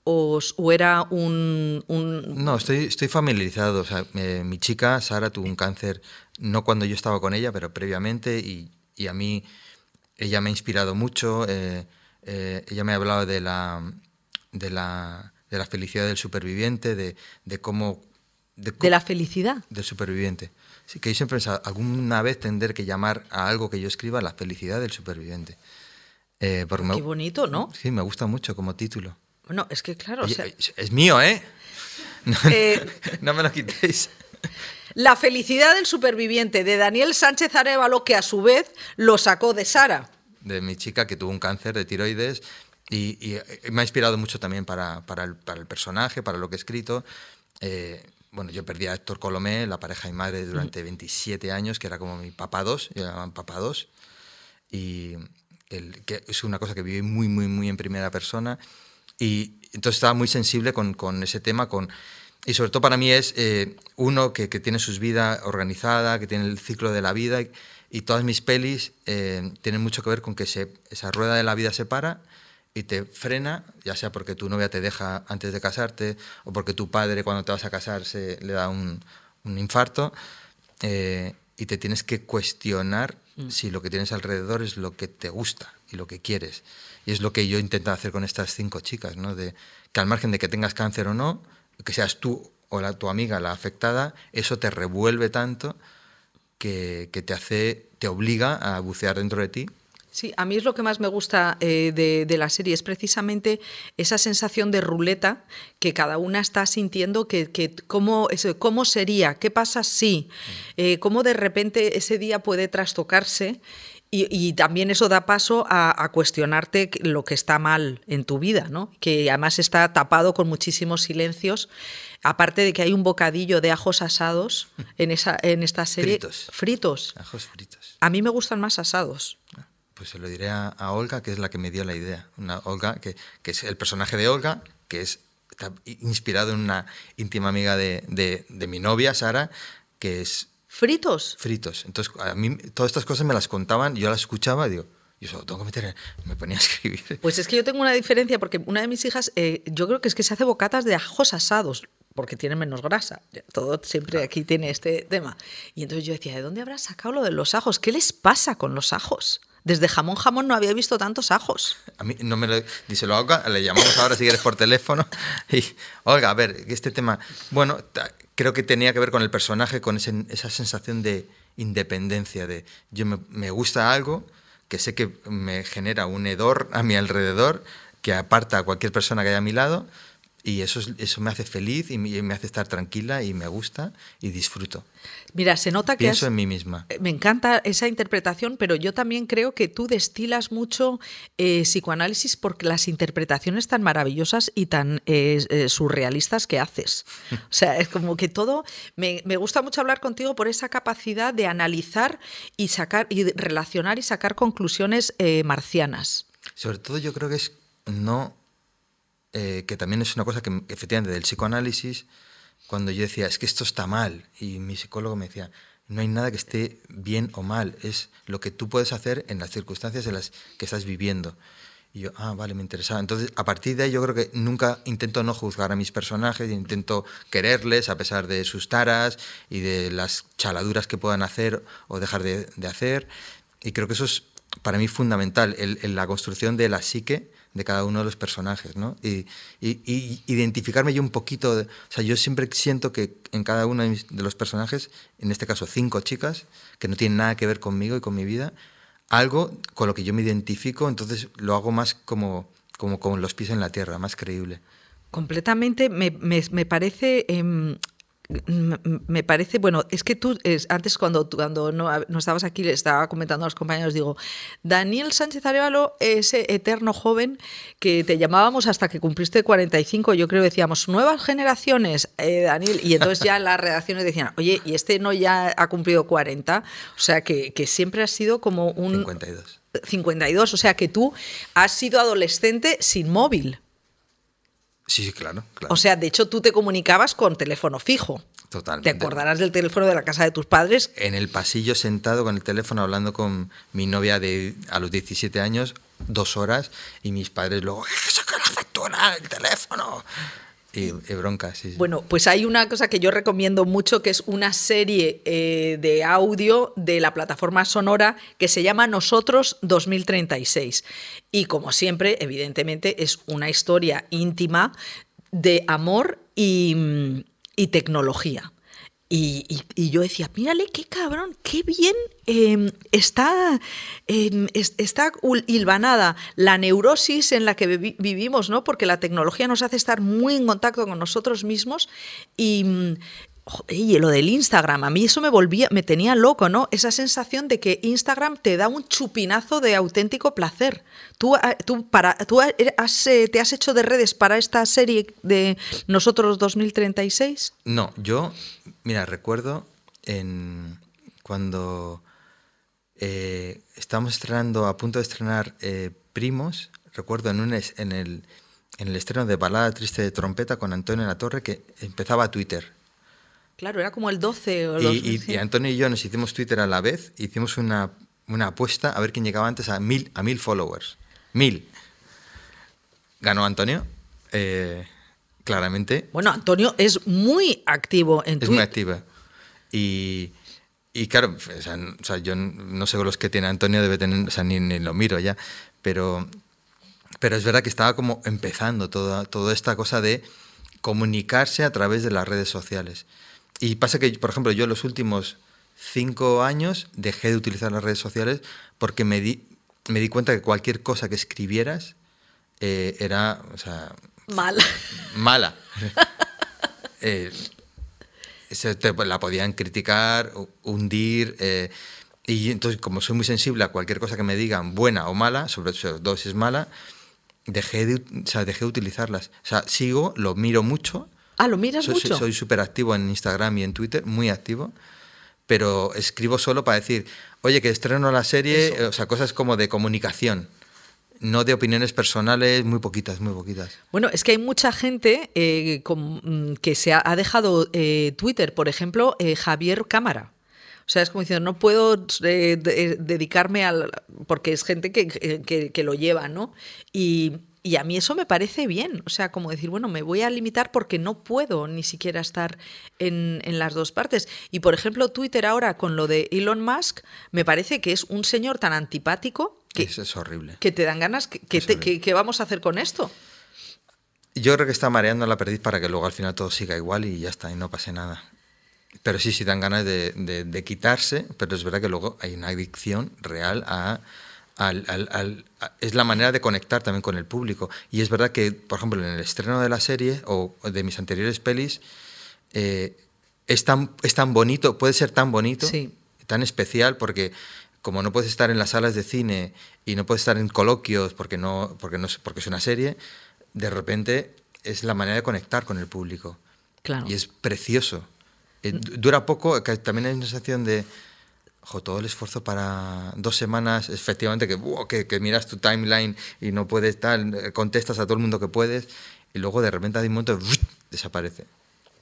o, era un, No, estoy, estoy familiarizado. O sea, mi chica, Sara, tuvo un cáncer, no cuando yo estaba con ella, pero previamente, y, y a mí ella me ha inspirado mucho. Eh, ella me ha hablado de la, de la, de la felicidad del superviviente, de, de cómo de, la felicidad. Del superviviente. Sí, que yo siempre pensado, alguna vez tendré que llamar a algo que yo escriba la felicidad del superviviente. Eh, Qué bonito, ¿no? Sí, me gusta mucho como título. Bueno, es que claro. es, mío, ¿eh? *laughs* ¿eh? *laughs* No, me lo quitéis. La felicidad del superviviente de Daniel Sánchez Arevalo, que a su vez lo sacó de Sara. De mi chica que tuvo un cáncer de tiroides y, me ha inspirado mucho también para, para, el, para, el, personaje, para lo que he escrito. Eh, bueno, yo perdí a Héctor Colomé, la pareja y madre, durante 27 años, que era como mi papá dos, yo llamaban papá dos, y el, que es una cosa que viví muy, muy, muy en primera persona, y entonces estaba muy sensible con, con ese tema, con, y sobre todo para mí es eh, uno que, que, tiene su vida organizada, que tiene el ciclo de la vida, y, todas mis pelis eh, tienen mucho que ver con que se, esa rueda de la vida se para, y te frena, ya sea porque tu novia te deja antes de casarte o porque tu padre cuando te vas a casar se le da un, un infarto eh, y te tienes que cuestionar mm. si lo que tienes alrededor es lo que te gusta y lo que quieres. Y es lo que yo intento hacer con estas cinco chicas, ¿no? de, que al margen de que tengas cáncer o no, que seas tú o la, tu amiga la afectada, eso te revuelve tanto que, que te hace, te obliga a bucear dentro de ti Sí, a mí es lo que más me gusta eh, de, la serie, es precisamente esa sensación de ruleta que cada una está sintiendo, que, cómo, cómo, sería, qué pasa si, eh, cómo de repente ese día puede trastocarse y, también eso da paso a, cuestionarte lo que está mal en tu vida, ¿no? que además está tapado con muchísimos silencios. Aparte de que hay un bocadillo de ajos asados *laughs* en, esa, en esta serie. Fritos. Fritos. Ajos fritos. A mí me gustan más asados. Ah. Pues se lo diré a, Olga, que es la que me dio la idea. Una Olga, que, que, es el personaje de Olga, que es, está inspirado en una íntima amiga de, de, mi novia, Sara, que es... ¿Fritos? Fritos. Entonces, a mí todas estas cosas me las contaban, yo las escuchaba y digo, yo solo tengo que meter, me ponía a escribir. Pues es que yo tengo una diferencia, porque una de mis hijas, eh, yo creo que es que se hace bocatas de ajos asados, porque tiene menos grasa. Todo siempre aquí tiene este tema. Y entonces yo decía, ¿de dónde habrás sacado lo de los ajos? ¿Qué les pasa con los ajos? Desde jamón jamón no había visto tantos ajos. A mí no me lo dice lo Olga, le llamamos ahora si quieres por teléfono. *laughs* Y Olga, a ver, este tema, bueno, creo que tenía que ver con el personaje, con esa sensación de independencia, de yo me, gusta algo que sé que me genera un hedor a mi alrededor, que aparta a cualquier persona que haya a mi lado, y eso, eso me hace feliz y me hace estar tranquila y me gusta y disfruto. Mira, se nota que... Pienso en mí misma. Me encanta esa interpretación, pero yo también creo que tú destilas mucho eh, psicoanálisis porque las interpretaciones tan maravillosas y tan eh, eh, surrealistas que haces. *laughs* O sea, es como que todo... Me, me, gusta mucho hablar contigo por esa capacidad de analizar y sacar y relacionar y sacar conclusiones marcianas. Sobre todo yo creo que es no eh, que también es una cosa que efectivamente del psicoanálisis, cuando yo decía, es que esto está mal, y mi psicólogo me decía, no hay nada que esté bien o mal, es lo que tú puedes hacer en las circunstancias en las que estás viviendo. Y yo, ah, vale, me interesaba. Entonces, a partir de ahí yo creo que nunca intento no juzgar a mis personajes, intento quererles a pesar de sus taras y de las chaladuras que puedan hacer o dejar de, hacer. Y creo que eso es para mí fundamental, en la construcción de la psique de cada uno de los personajes, ¿no? Y, identificarme yo un poquito, o sea, yo siempre siento que en cada uno de los personajes, en este caso cinco chicas, que no tienen nada que ver conmigo y con mi vida, algo con lo que yo me identifico, entonces lo hago más como, como con los pies en la tierra, más creíble. Completamente, me, me, parece em, me parece, bueno, es que tú, antes cuando, cuando no, no, estabas aquí, le estaba comentando a los compañeros, digo, Daniel Sánchez Arevalo, ese eterno joven que te llamábamos hasta que cumpliste 45, yo creo que decíamos, nuevas generaciones, eh, Daniel, y entonces ya las redacciones decían, oye, y este no ya ha cumplido 40, o sea, que, que siempre ha sido como un... 52. 52, o sea, que tú has sido adolescente sin móvil. Sí, claro, claro. O sea, de hecho tú te comunicabas con teléfono fijo. Totalmente. Te acordarás del teléfono de la casa de tus padres. En el pasillo sentado con el teléfono hablando con mi novia de a los 17 años, dos horas, y mis padres luego, ¡saca la factura, el teléfono! Y, bronca, sí, Bueno, pues hay una cosa que yo recomiendo mucho, que es una serie eh, de audio de la plataforma Sonora que se llama Nosotros 2036. Y como siempre, evidentemente, es una historia íntima de amor y, y tecnología. Y, yo decía, mírale qué cabrón, qué bien em, está, em, está hilvanada la neurosis en la que vivimos, ¿no? Porque la tecnología nos hace estar muy en contacto con nosotros mismos y, y lo del Instagram, a mí eso me volvía, me tenía loco, ¿no? Esa sensación de que Instagram te da un chupinazo de auténtico placer. Tú, ah, tú, para, tú eh, te has hecho de redes para esta serie de Nosotros 2036? No, yo, mira, recuerdo en cuando eh, estábamos estrenando, a punto de estrenar eh, Primos, recuerdo en, un, en, el, en el estreno de Balada Triste de Trompeta con Antonio La Torre que empezaba Twitter Claro, era como el 12 o y, y, Antonio y yo nos hicimos Twitter a la vez, hicimos una, una apuesta a ver quién llegaba antes a mil, a mil followers. Mil. Ganó Antonio, eh, claramente. Bueno, Antonio es muy activo en Twitter. Es muy activo. Y, y claro, o sea, yo no sé los que tiene Antonio, debe tener, o sea, ni, ni, lo miro ya, pero, pero es verdad que estaba como empezando toda, toda esta cosa de comunicarse a través de las redes sociales. Y pasa que, por ejemplo, yo en los últimos cinco años dejé de utilizar las redes sociales porque me di, me di cuenta que cualquier cosa que escribieras eh, era, o sea... Mala. Mala. *laughs* eh, la podían criticar, hundir. Eh, y entonces, como soy muy sensible a cualquier cosa que me digan, buena o mala, sobre todo si es mala, dejé de, o sea, dejé de utilizarlas. O sea, sigo, lo miro mucho, Ah, ¿lo miras soy, mucho? Soy súper activo en Instagram y en Twitter, muy activo, pero escribo solo para decir, oye, que estreno la serie, o sea, cosas como de comunicación. No de opiniones personales, muy poquitas, muy poquitas. Bueno, es que hay mucha gente eh, mm, que se ha, dejado eh, Twitter, por ejemplo, eh, Javier Cámara. O sea, es como diciendo, no puedo dedicarme al... porque es gente que, que, que, lo lleva, ¿no? Y, y a mí eso me parece bien, o sea, como decir, bueno, me voy a limitar porque no puedo ni siquiera estar en, las dos partes. Y por ejemplo, Twitter ahora con lo de Elon Musk, me parece que es un señor tan antipático que es, horrible. Que te dan ganas, que, vamos a hacer con esto? Yo creo que está mareando la perdiz para que luego al final todo siga igual y ya está, y no pase nada. Pero sí, sí dan ganas de, de quitarse, pero es verdad que luego hay una adicción real a es la manera de conectar también con el público. Y es verdad que, por ejemplo, en el estreno de la serie o de mis anteriores pelis, eh, es, tan, es tan bonito, puede ser tan bonito, tan especial, porque como no puedes estar en las salas de cine y no puedes estar en coloquios porque, no, porque, no, porque es una serie, de repente es la manera de conectar con el público. Claro. Y es precioso. Eh, dura poco, también hay una sensación de todo el esfuerzo para dos semanas, efectivamente, que, que, miras tu timeline y no puedes tal, contestas a todo el mundo que puedes, y luego de repente de un momento desaparece.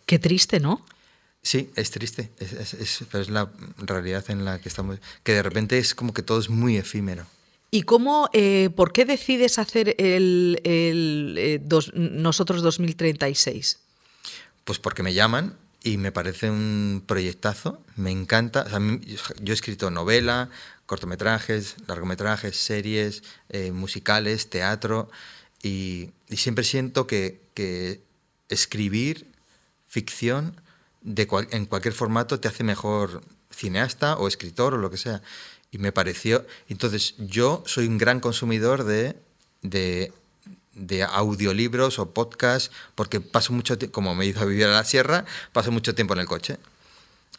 Qué triste, ¿no? Sí, es triste, es, pero es la realidad en la que estamos, que de repente es como que todo es muy efímero. ¿Y cómo, eh, por qué decides hacer el, el eh, Nosotros 2036? Pues porque me llaman y me parece un proyectazo, me encanta. yo he escrito novela, cortometrajes, largometrajes, series, eh, musicales, teatro, y, siempre siento que, escribir ficción de en cualquier formato te hace mejor cineasta o escritor o lo que sea. Y me pareció, entonces yo soy un gran consumidor de, de de audiolibros o podcasts, porque paso mucho tiempo, como me hizo vivir a la sierra, paso mucho tiempo en el coche.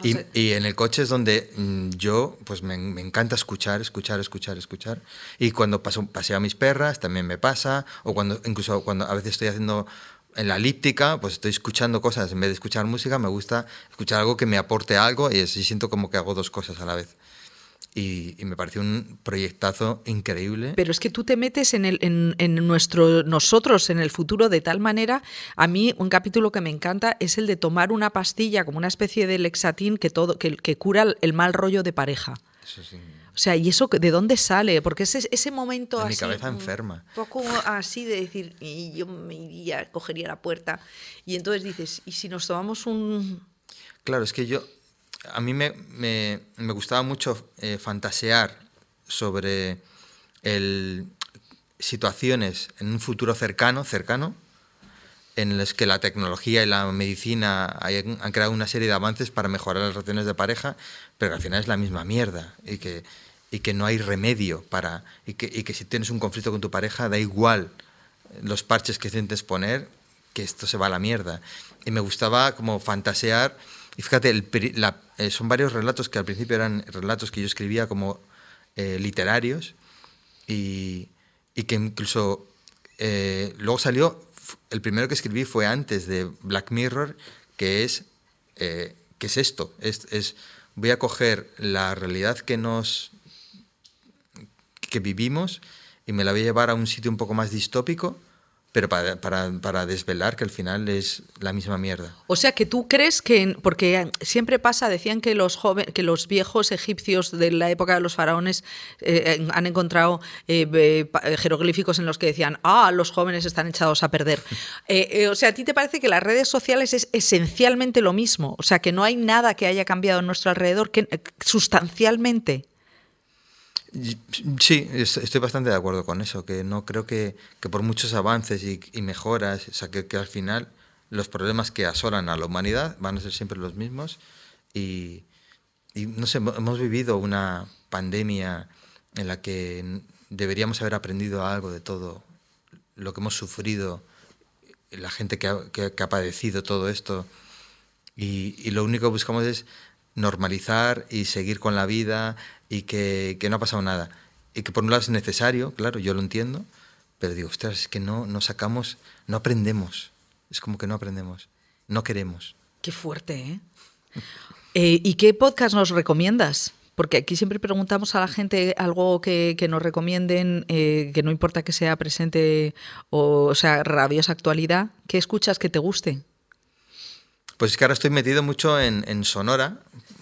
Y, y, en el coche es donde mm, yo, pues me, me, encanta escuchar, escuchar, escuchar, escuchar. Y cuando paso, paseo a mis perras también me pasa, o cuando, incluso cuando a veces estoy haciendo en la elíptica, pues estoy escuchando cosas, en vez de escuchar música, me gusta escuchar algo que me aporte algo y así siento como que hago dos cosas a la vez. Y, me pareció un proyectazo increíble. Pero es que tú te metes en, el, en, nuestro, nosotros, en el futuro, de tal manera, a mí un capítulo que me encanta es el de tomar una pastilla como una especie de lexatín que, todo, que, que cura el mal rollo de pareja. Eso sí. O sea, ¿y eso de dónde sale? Porque ese, ese momento de así. Mi cabeza enferma. Un poco así de decir, y yo me iría, cogería la puerta. Y entonces dices, ¿y si nos tomamos un. Claro, es que yo, a mí me, me, me gustaba mucho eh, fantasear sobre el, situaciones en un futuro cercano, cercano, en los que la tecnología y la medicina han creado una serie de avances para mejorar las relaciones de pareja, pero al final es la misma mierda y que, y que no hay remedio para y que, y que si tienes un conflicto con tu pareja da igual los parches que intentes poner, que esto se va a la mierda. Y me gustaba como fantasear y fíjate, eh, son varios relatos que al principio eran relatos que yo escribía como eh, literarios y, y, que incluso eh, luego salió, el primero que escribí fue antes de Black Mirror, que es, que es esto, es, es, voy a coger la realidad que nos que vivimos y me la voy a llevar a un sitio un poco más distópico pero para, para, para, desvelar que al final es la misma mierda. O sea que tú crees que, porque siempre pasa, decían que los, joven, que los viejos egipcios de la época de los faraones eh, han encontrado eh, jeroglíficos en los que decían, ah, los jóvenes están echados a perder. *laughs* Eh, o sea, ¿a ti te parece que las redes sociales es esencialmente lo mismo? O sea, que no hay nada que haya cambiado en nuestro alrededor que sustancialmente. Sí, estoy bastante de acuerdo con eso, que no creo que, que por muchos avances y, mejoras, o sea, que, que, al final los problemas que asolan a la humanidad van a ser siempre los mismos. Y, y, no sé, hemos vivido una pandemia en la que deberíamos haber aprendido algo de todo lo que hemos sufrido, la gente que ha, que, ha padecido todo esto. Y, y lo único que buscamos es normalizar y seguir con la vida y que, que, no ha pasado nada. Y que por un lado es necesario, claro, yo lo entiendo, pero digo, ostras, es que no, no sacamos, no aprendemos. Es como que no aprendemos, no queremos. Qué fuerte, ¿eh? *laughs* eh y qué podcast nos recomiendas? Porque aquí siempre preguntamos a la gente algo que, que nos recomienden, eh, que no importa que sea presente o, o sea rabiosa actualidad. ¿Qué escuchas que te guste? Pues es que ahora estoy metido mucho en, en Sonora,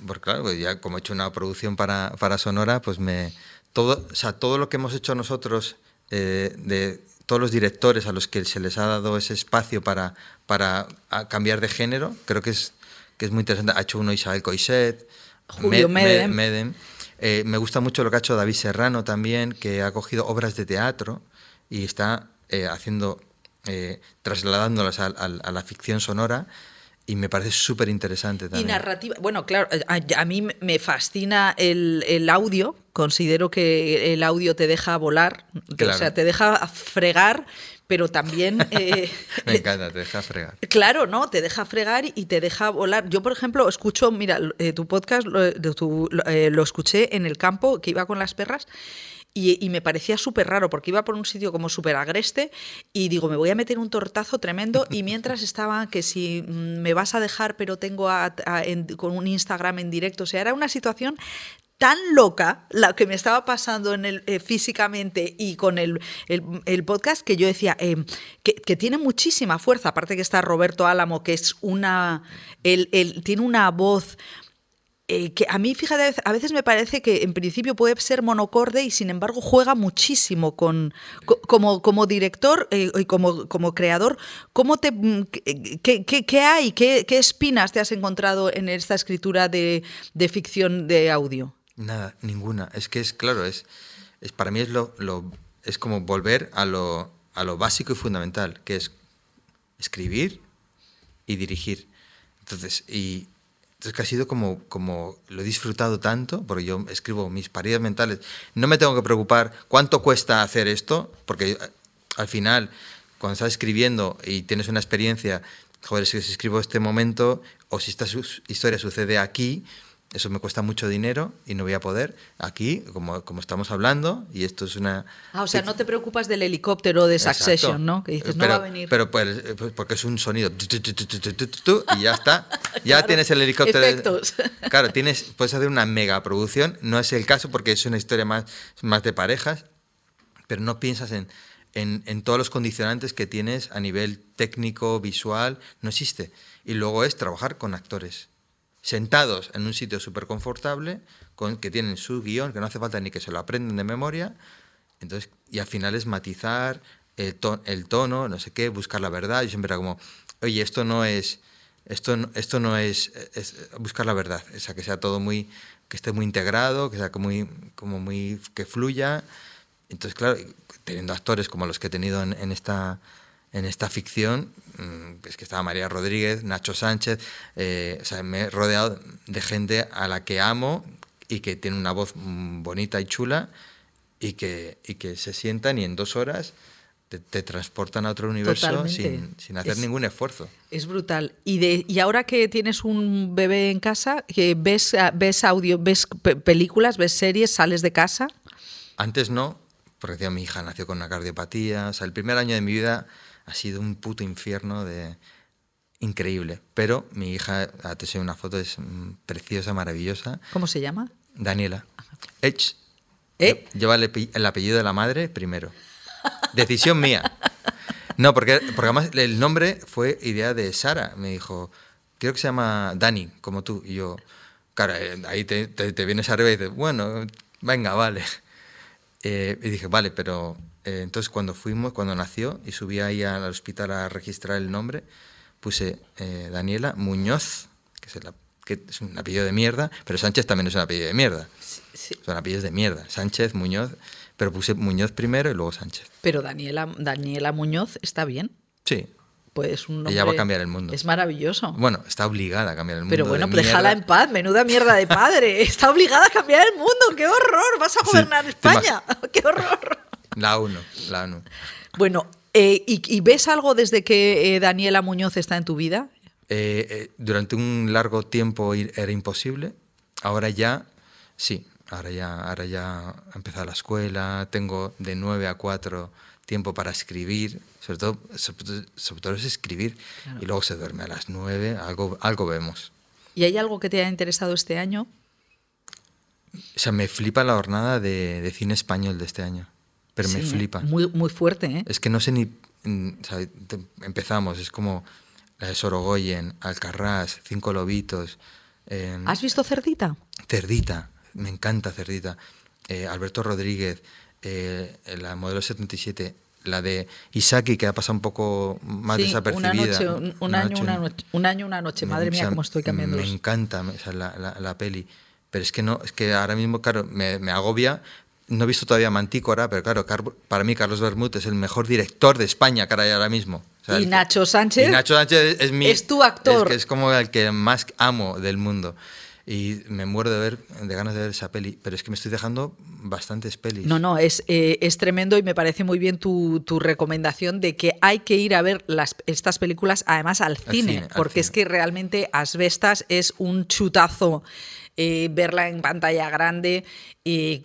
porque claro, pues ya como he hecho una producción para, para, Sonora, pues me todo, o sea, todo lo que hemos hecho nosotros eh, de todos los directores a los que se les ha dado ese espacio para, para cambiar de género, creo que es, que es muy interesante. Ha hecho uno Isabel Coixet, Julio Medem. Eh, me gusta mucho lo que ha hecho David Serrano también, que ha cogido obras de teatro y está eh, haciendo, trasladándolas a, la ficción sonora y me parece súper interesante también. Y narrativa. Bueno, claro, a, mí me fascina el, el, audio. Considero que el audio te deja volar. O sea, te deja fregar, pero también. *laughs* Eh, me encanta, te deja fregar. Claro, ¿no? Te deja fregar y te deja volar. Yo, por ejemplo, escucho, mira, eh, tu podcast lo, eh, lo escuché en el campo que iba con las perras y, me parecía súper raro porque iba por un sitio como súper agreste y digo, me voy a meter un tortazo tremendo y mientras estaba que si mm, me vas a dejar pero tengo con un Instagram en directo, o sea, era una situación tan loca la que me estaba pasando en el, eh, físicamente y con el, el, podcast que yo decía eh, que, tiene muchísima fuerza, aparte que está Roberto Álamo, que es una, tiene una voz eh, que a mí, fíjate, a veces me parece que en principio puede ser monocorde y sin embargo juega muchísimo con, como, director eh, y como, creador. ¿Cómo te, qué, hay? ¿Qué, ¿Qué, espinas te has encontrado en esta escritura de, de, ficción de audio? Nada, ninguna. Es que es claro, es, es para mí es, lo, lo, es como volver a lo, a lo básico y fundamental, que es escribir y dirigir. Entonces, y, entonces que ha sido como, como lo he disfrutado tanto, porque yo escribo mis paredes mentales, no me tengo que preocupar cuánto cuesta hacer esto, porque eh, al final, cuando estás escribiendo y tienes una experiencia, joder, si escribo este momento o si esta historia sucede aquí, eso me cuesta mucho dinero y no voy a poder. Aquí, como, como estamos hablando, y esto es una... Ah, o sea, no te preocupas del helicóptero de Succession, ¿no? Que dices, pero, no va a venir. Pero pues, pues, porque es un sonido y ya está. *laughs* Ya Claro, tienes el helicóptero. efectos. *laughs* Claro, tienes, puedes hacer una mega producción. No es el caso porque es una historia más, más de parejas, pero no piensas en, en, en todos los condicionantes que tienes a nivel técnico, visual. No existe. Y luego es trabajar con actores sentados en un sitio súper confortable, con, que tienen su guion, que no hace falta ni que se lo aprenden de memoria, entonces, y al final es matizar el, to- el tono, no sé qué, buscar la verdad. Yo siempre era como, oye, esto no es, esto, esto no es, es buscar la verdad, o sea, que sea todo muy, que esté muy integrado, que sea como muy, como muy, que fluya. Entonces, claro, teniendo actores como los que he tenido en, en esta, en esta ficción, es que estaba María Rodríguez, Nacho Sánchez, eh, o sea, me he rodeado de gente a la que amo y que tiene una voz mm, bonita y chula y que, y que se sientan y en dos horas te, te transportan a otro universo sin, sin hacer Es- ningún esfuerzo. Es brutal. Y, de, y ahora que tienes un bebé en casa, que ves, ah, ves audio, ves pe- películas, ves series, sales de casa. Antes no, porque decía, mi hija nació con una cardiopatía. O sea, el primer año de mi vida ha sido un puto infierno de increíble. Pero mi hija, ah, te enseño una foto, es mm, preciosa, maravillosa. ¿Cómo se llama? Daniela. Edge. ¿Eh? Lleva el, ape- el apellido de la madre primero. Decisión mía. *laughs* No, porque, porque además el nombre fue idea de Sara. Me dijo, creo que se llama Dani, como tú. Y yo, claro, eh, ahí te, te- te vienes arriba y dices, bueno, venga, vale. Eh, y dije, vale, pero eh, entonces cuando fuimos, cuando nació y subí ahí al hospital a registrar el nombre, puse eh, Daniela Muñoz, que es, el que es un apellido de mierda, pero Sánchez también es un apellido de mierda. Sí. Son apellidos de mierda. Sánchez, Muñoz, pero puse Muñoz primero y luego Sánchez. Pero Daniela, Daniela Muñoz está bien. Sí. Pues un Ella va a nombre- cambiar el mundo. Es maravilloso. Bueno, está obligada a cambiar el mundo. Pero bueno, déjala en paz, menuda mierda de padre. *laughs* Está obligada a cambiar el mundo, qué horror, vas a gobernar te España, *laughs* qué horror. La ONU, la ONU. Bueno, eh, ¿y, y ves algo desde que eh, Daniela Muñoz está en tu vida? Eh, eh, durante un largo tiempo era imposible. Ahora ya, sí. Ahora ya, ahora ya ha empezado la escuela. Tengo de 9 a 4 tiempo para escribir. Sobre todo, sobre, sobre todo es escribir. Y luego se duerme a las 9. Algo, algo vemos. ¿Y hay algo que te haya interesado este año? O sea, me flipa la jornada de, de cine español de este año. Pero me Sí, ¿eh? flipa. Muy, muy fuerte, ¿eh? Es que no sé ni. mm, empezamos, es como la de Sorogoyen, Alcarrás, Cinco Lobitos. eh, ¿Has visto Cerdita? Cerdita, me encanta Cerdita. eh, Alberto Rodríguez, eh, la modelo 77, la de Isaki, que ha pasado un poco más Sí, desapercibida. Una noche, un, un año, una noche, un año, una noche. Me- Madre o mía, sea, cómo estoy cambiando. Me encanta o sea, la, la- la peli. Pero es que no, es que ahora mismo, claro, me, me agobia. No he visto todavía Mantícora, pero claro, para mí Carlos Bermúdez es el mejor director de España, caray, ahora mismo. O sea, Y Nacho Sánchez. y Nacho Sánchez es mi. es tu actor. Es, que es como el que más amo del mundo. Y me muero de ver, de ganas de ver esa peli. Pero es que me estoy dejando bastantes pelis. No, no, es, eh, es tremendo y me parece muy bien tu, tu recomendación de que hay que ir a ver las, estas películas además al cine, cine, al porque es cine. que realmente Asbestas es un chutazo. Eh, verla en pantalla grande y,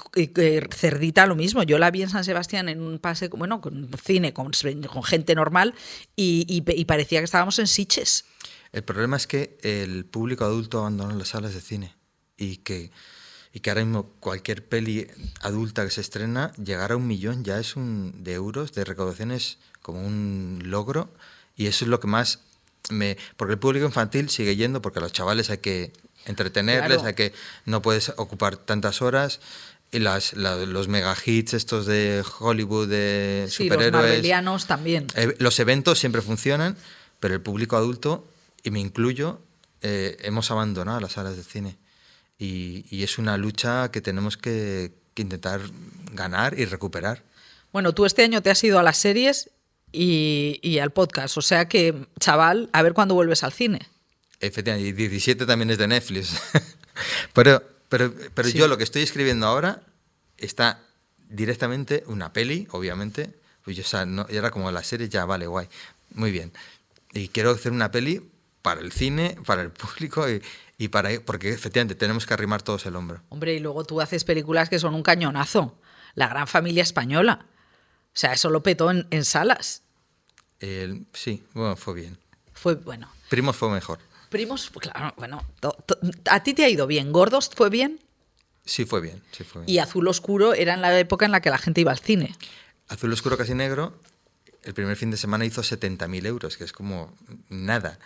Cerdita lo mismo. Yo la vi en San Sebastián en un pase, bueno, con cine, con, gente normal y, parecía que estábamos en Siches. El problema es que el público adulto abandonó las salas de cine y que, y que ahora mismo cualquier peli adulta que se estrena, llegar a un millón ya es un de euros de recaudación es como un logro y eso es lo que más me... Porque el público infantil sigue yendo porque a los chavales hay que entretenerles, Claro. hay que no puedes ocupar tantas horas y las, la- los mega hits estos de Hollywood de Sí, los superhéroes marvelianos también. eh, los eventos siempre funcionan, pero el público adulto, y me incluyo, eh, hemos abandonado las salas de cine. Y, y es una lucha que tenemos que, que intentar ganar y recuperar. Bueno, tú este año te has ido a las series y, y al podcast, o sea que, chaval, a ver cuándo vuelves al cine. Efectivamente, y 17 también es de Netflix. *laughs* pero pero, pero Sí. yo lo que estoy escribiendo ahora está directamente una peli, obviamente. Pues yo, o sea, no, ahora como la serie, ya vale, guay. Muy bien. Y quiero hacer una peli para el cine, para el público y, y para porque efectivamente tenemos que arrimar todos el hombro. Hombre, y luego tú haces películas que son un cañonazo. La gran familia española. O sea, eso lo petó en, en salas. El- sí, bueno, fue bien. Fue bueno. Primos fue mejor. Primos, claro, bueno, to- to- a ti te ha ido bien. Gordos fue bien Sí, fue bien. Sí, fue bien. y Azul Oscuro era en la época en la que la gente iba al cine. Azul Oscuro Casi Negro, el primer fin de semana hizo 70.000 euros, que es como nada.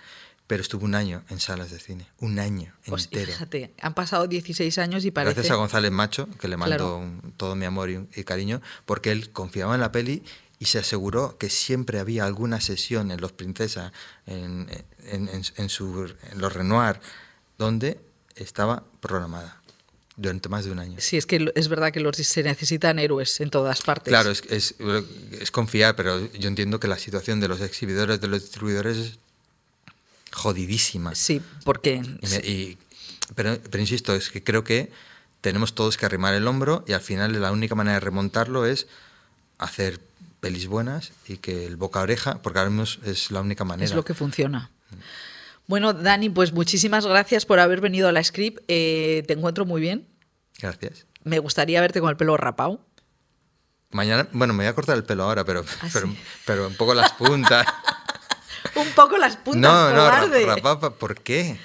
Pero estuvo un año en salas de cine. Un año Pues entero. fíjate, han pasado 16 años y parece... Gracias a González Macho, que le mando Claro. un- todo mi amor y, y cariño, porque él confiaba en la peli y se aseguró que siempre había alguna sesión en Los Princesa, en, en- en- en su, en Los Renoir, donde estaba programada durante más de un año. Sí, es que es verdad que los, se necesitan héroes en todas partes. Claro, es, es, es confiar, pero yo entiendo que la situación de los exhibidores, de los distribuidores es jodidísima. Sí, porque... Y me- y- pero, pero insisto, es que creo que tenemos todos que arrimar el hombro y al final la única manera de remontarlo es hacer pelis buenas y que el boca a oreja, porque ahora mismo es la única manera. Es lo que funciona. Bueno, Dani, pues muchísimas gracias por haber venido a la script. Eh, te encuentro muy bien. Gracias. Me gustaría verte con el pelo rapado. Mañana, bueno, me voy a cortar el pelo ahora, pero, ¿Ah, pero, sí? pero un poco las puntas. *laughs* Un poco las puntas, no, no, cobarde. rapapa, ¿por qué?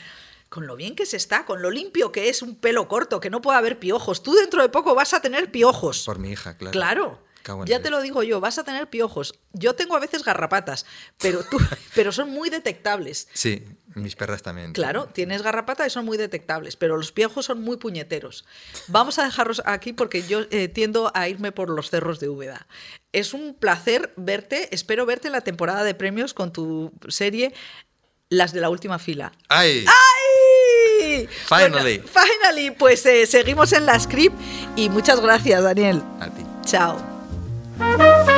Con lo bien que se está, con lo limpio que es un pelo corto, que no puede haber piojos. Tú dentro de poco vas a tener piojos. Por mi hija, claro. Claro. Ya te lo digo yo, vas a tener piojos. Yo tengo a veces garrapatas, pero tú, *laughs* pero son muy detectables. Sí, mis perras también. Claro, tienes garrapata y son muy detectables, pero los piojos son muy puñeteros. Vamos a dejarlos aquí porque yo eh, tiendo a irme por los cerros de Úbeda. Es un placer verte, espero verte en la temporada de premios con tu serie Las de la última fila. ¡Ay! ¡Ay! Finally. Bueno, finally, pues eh, seguimos en la script y muchas gracias, Daniel. A ti. Chao. Música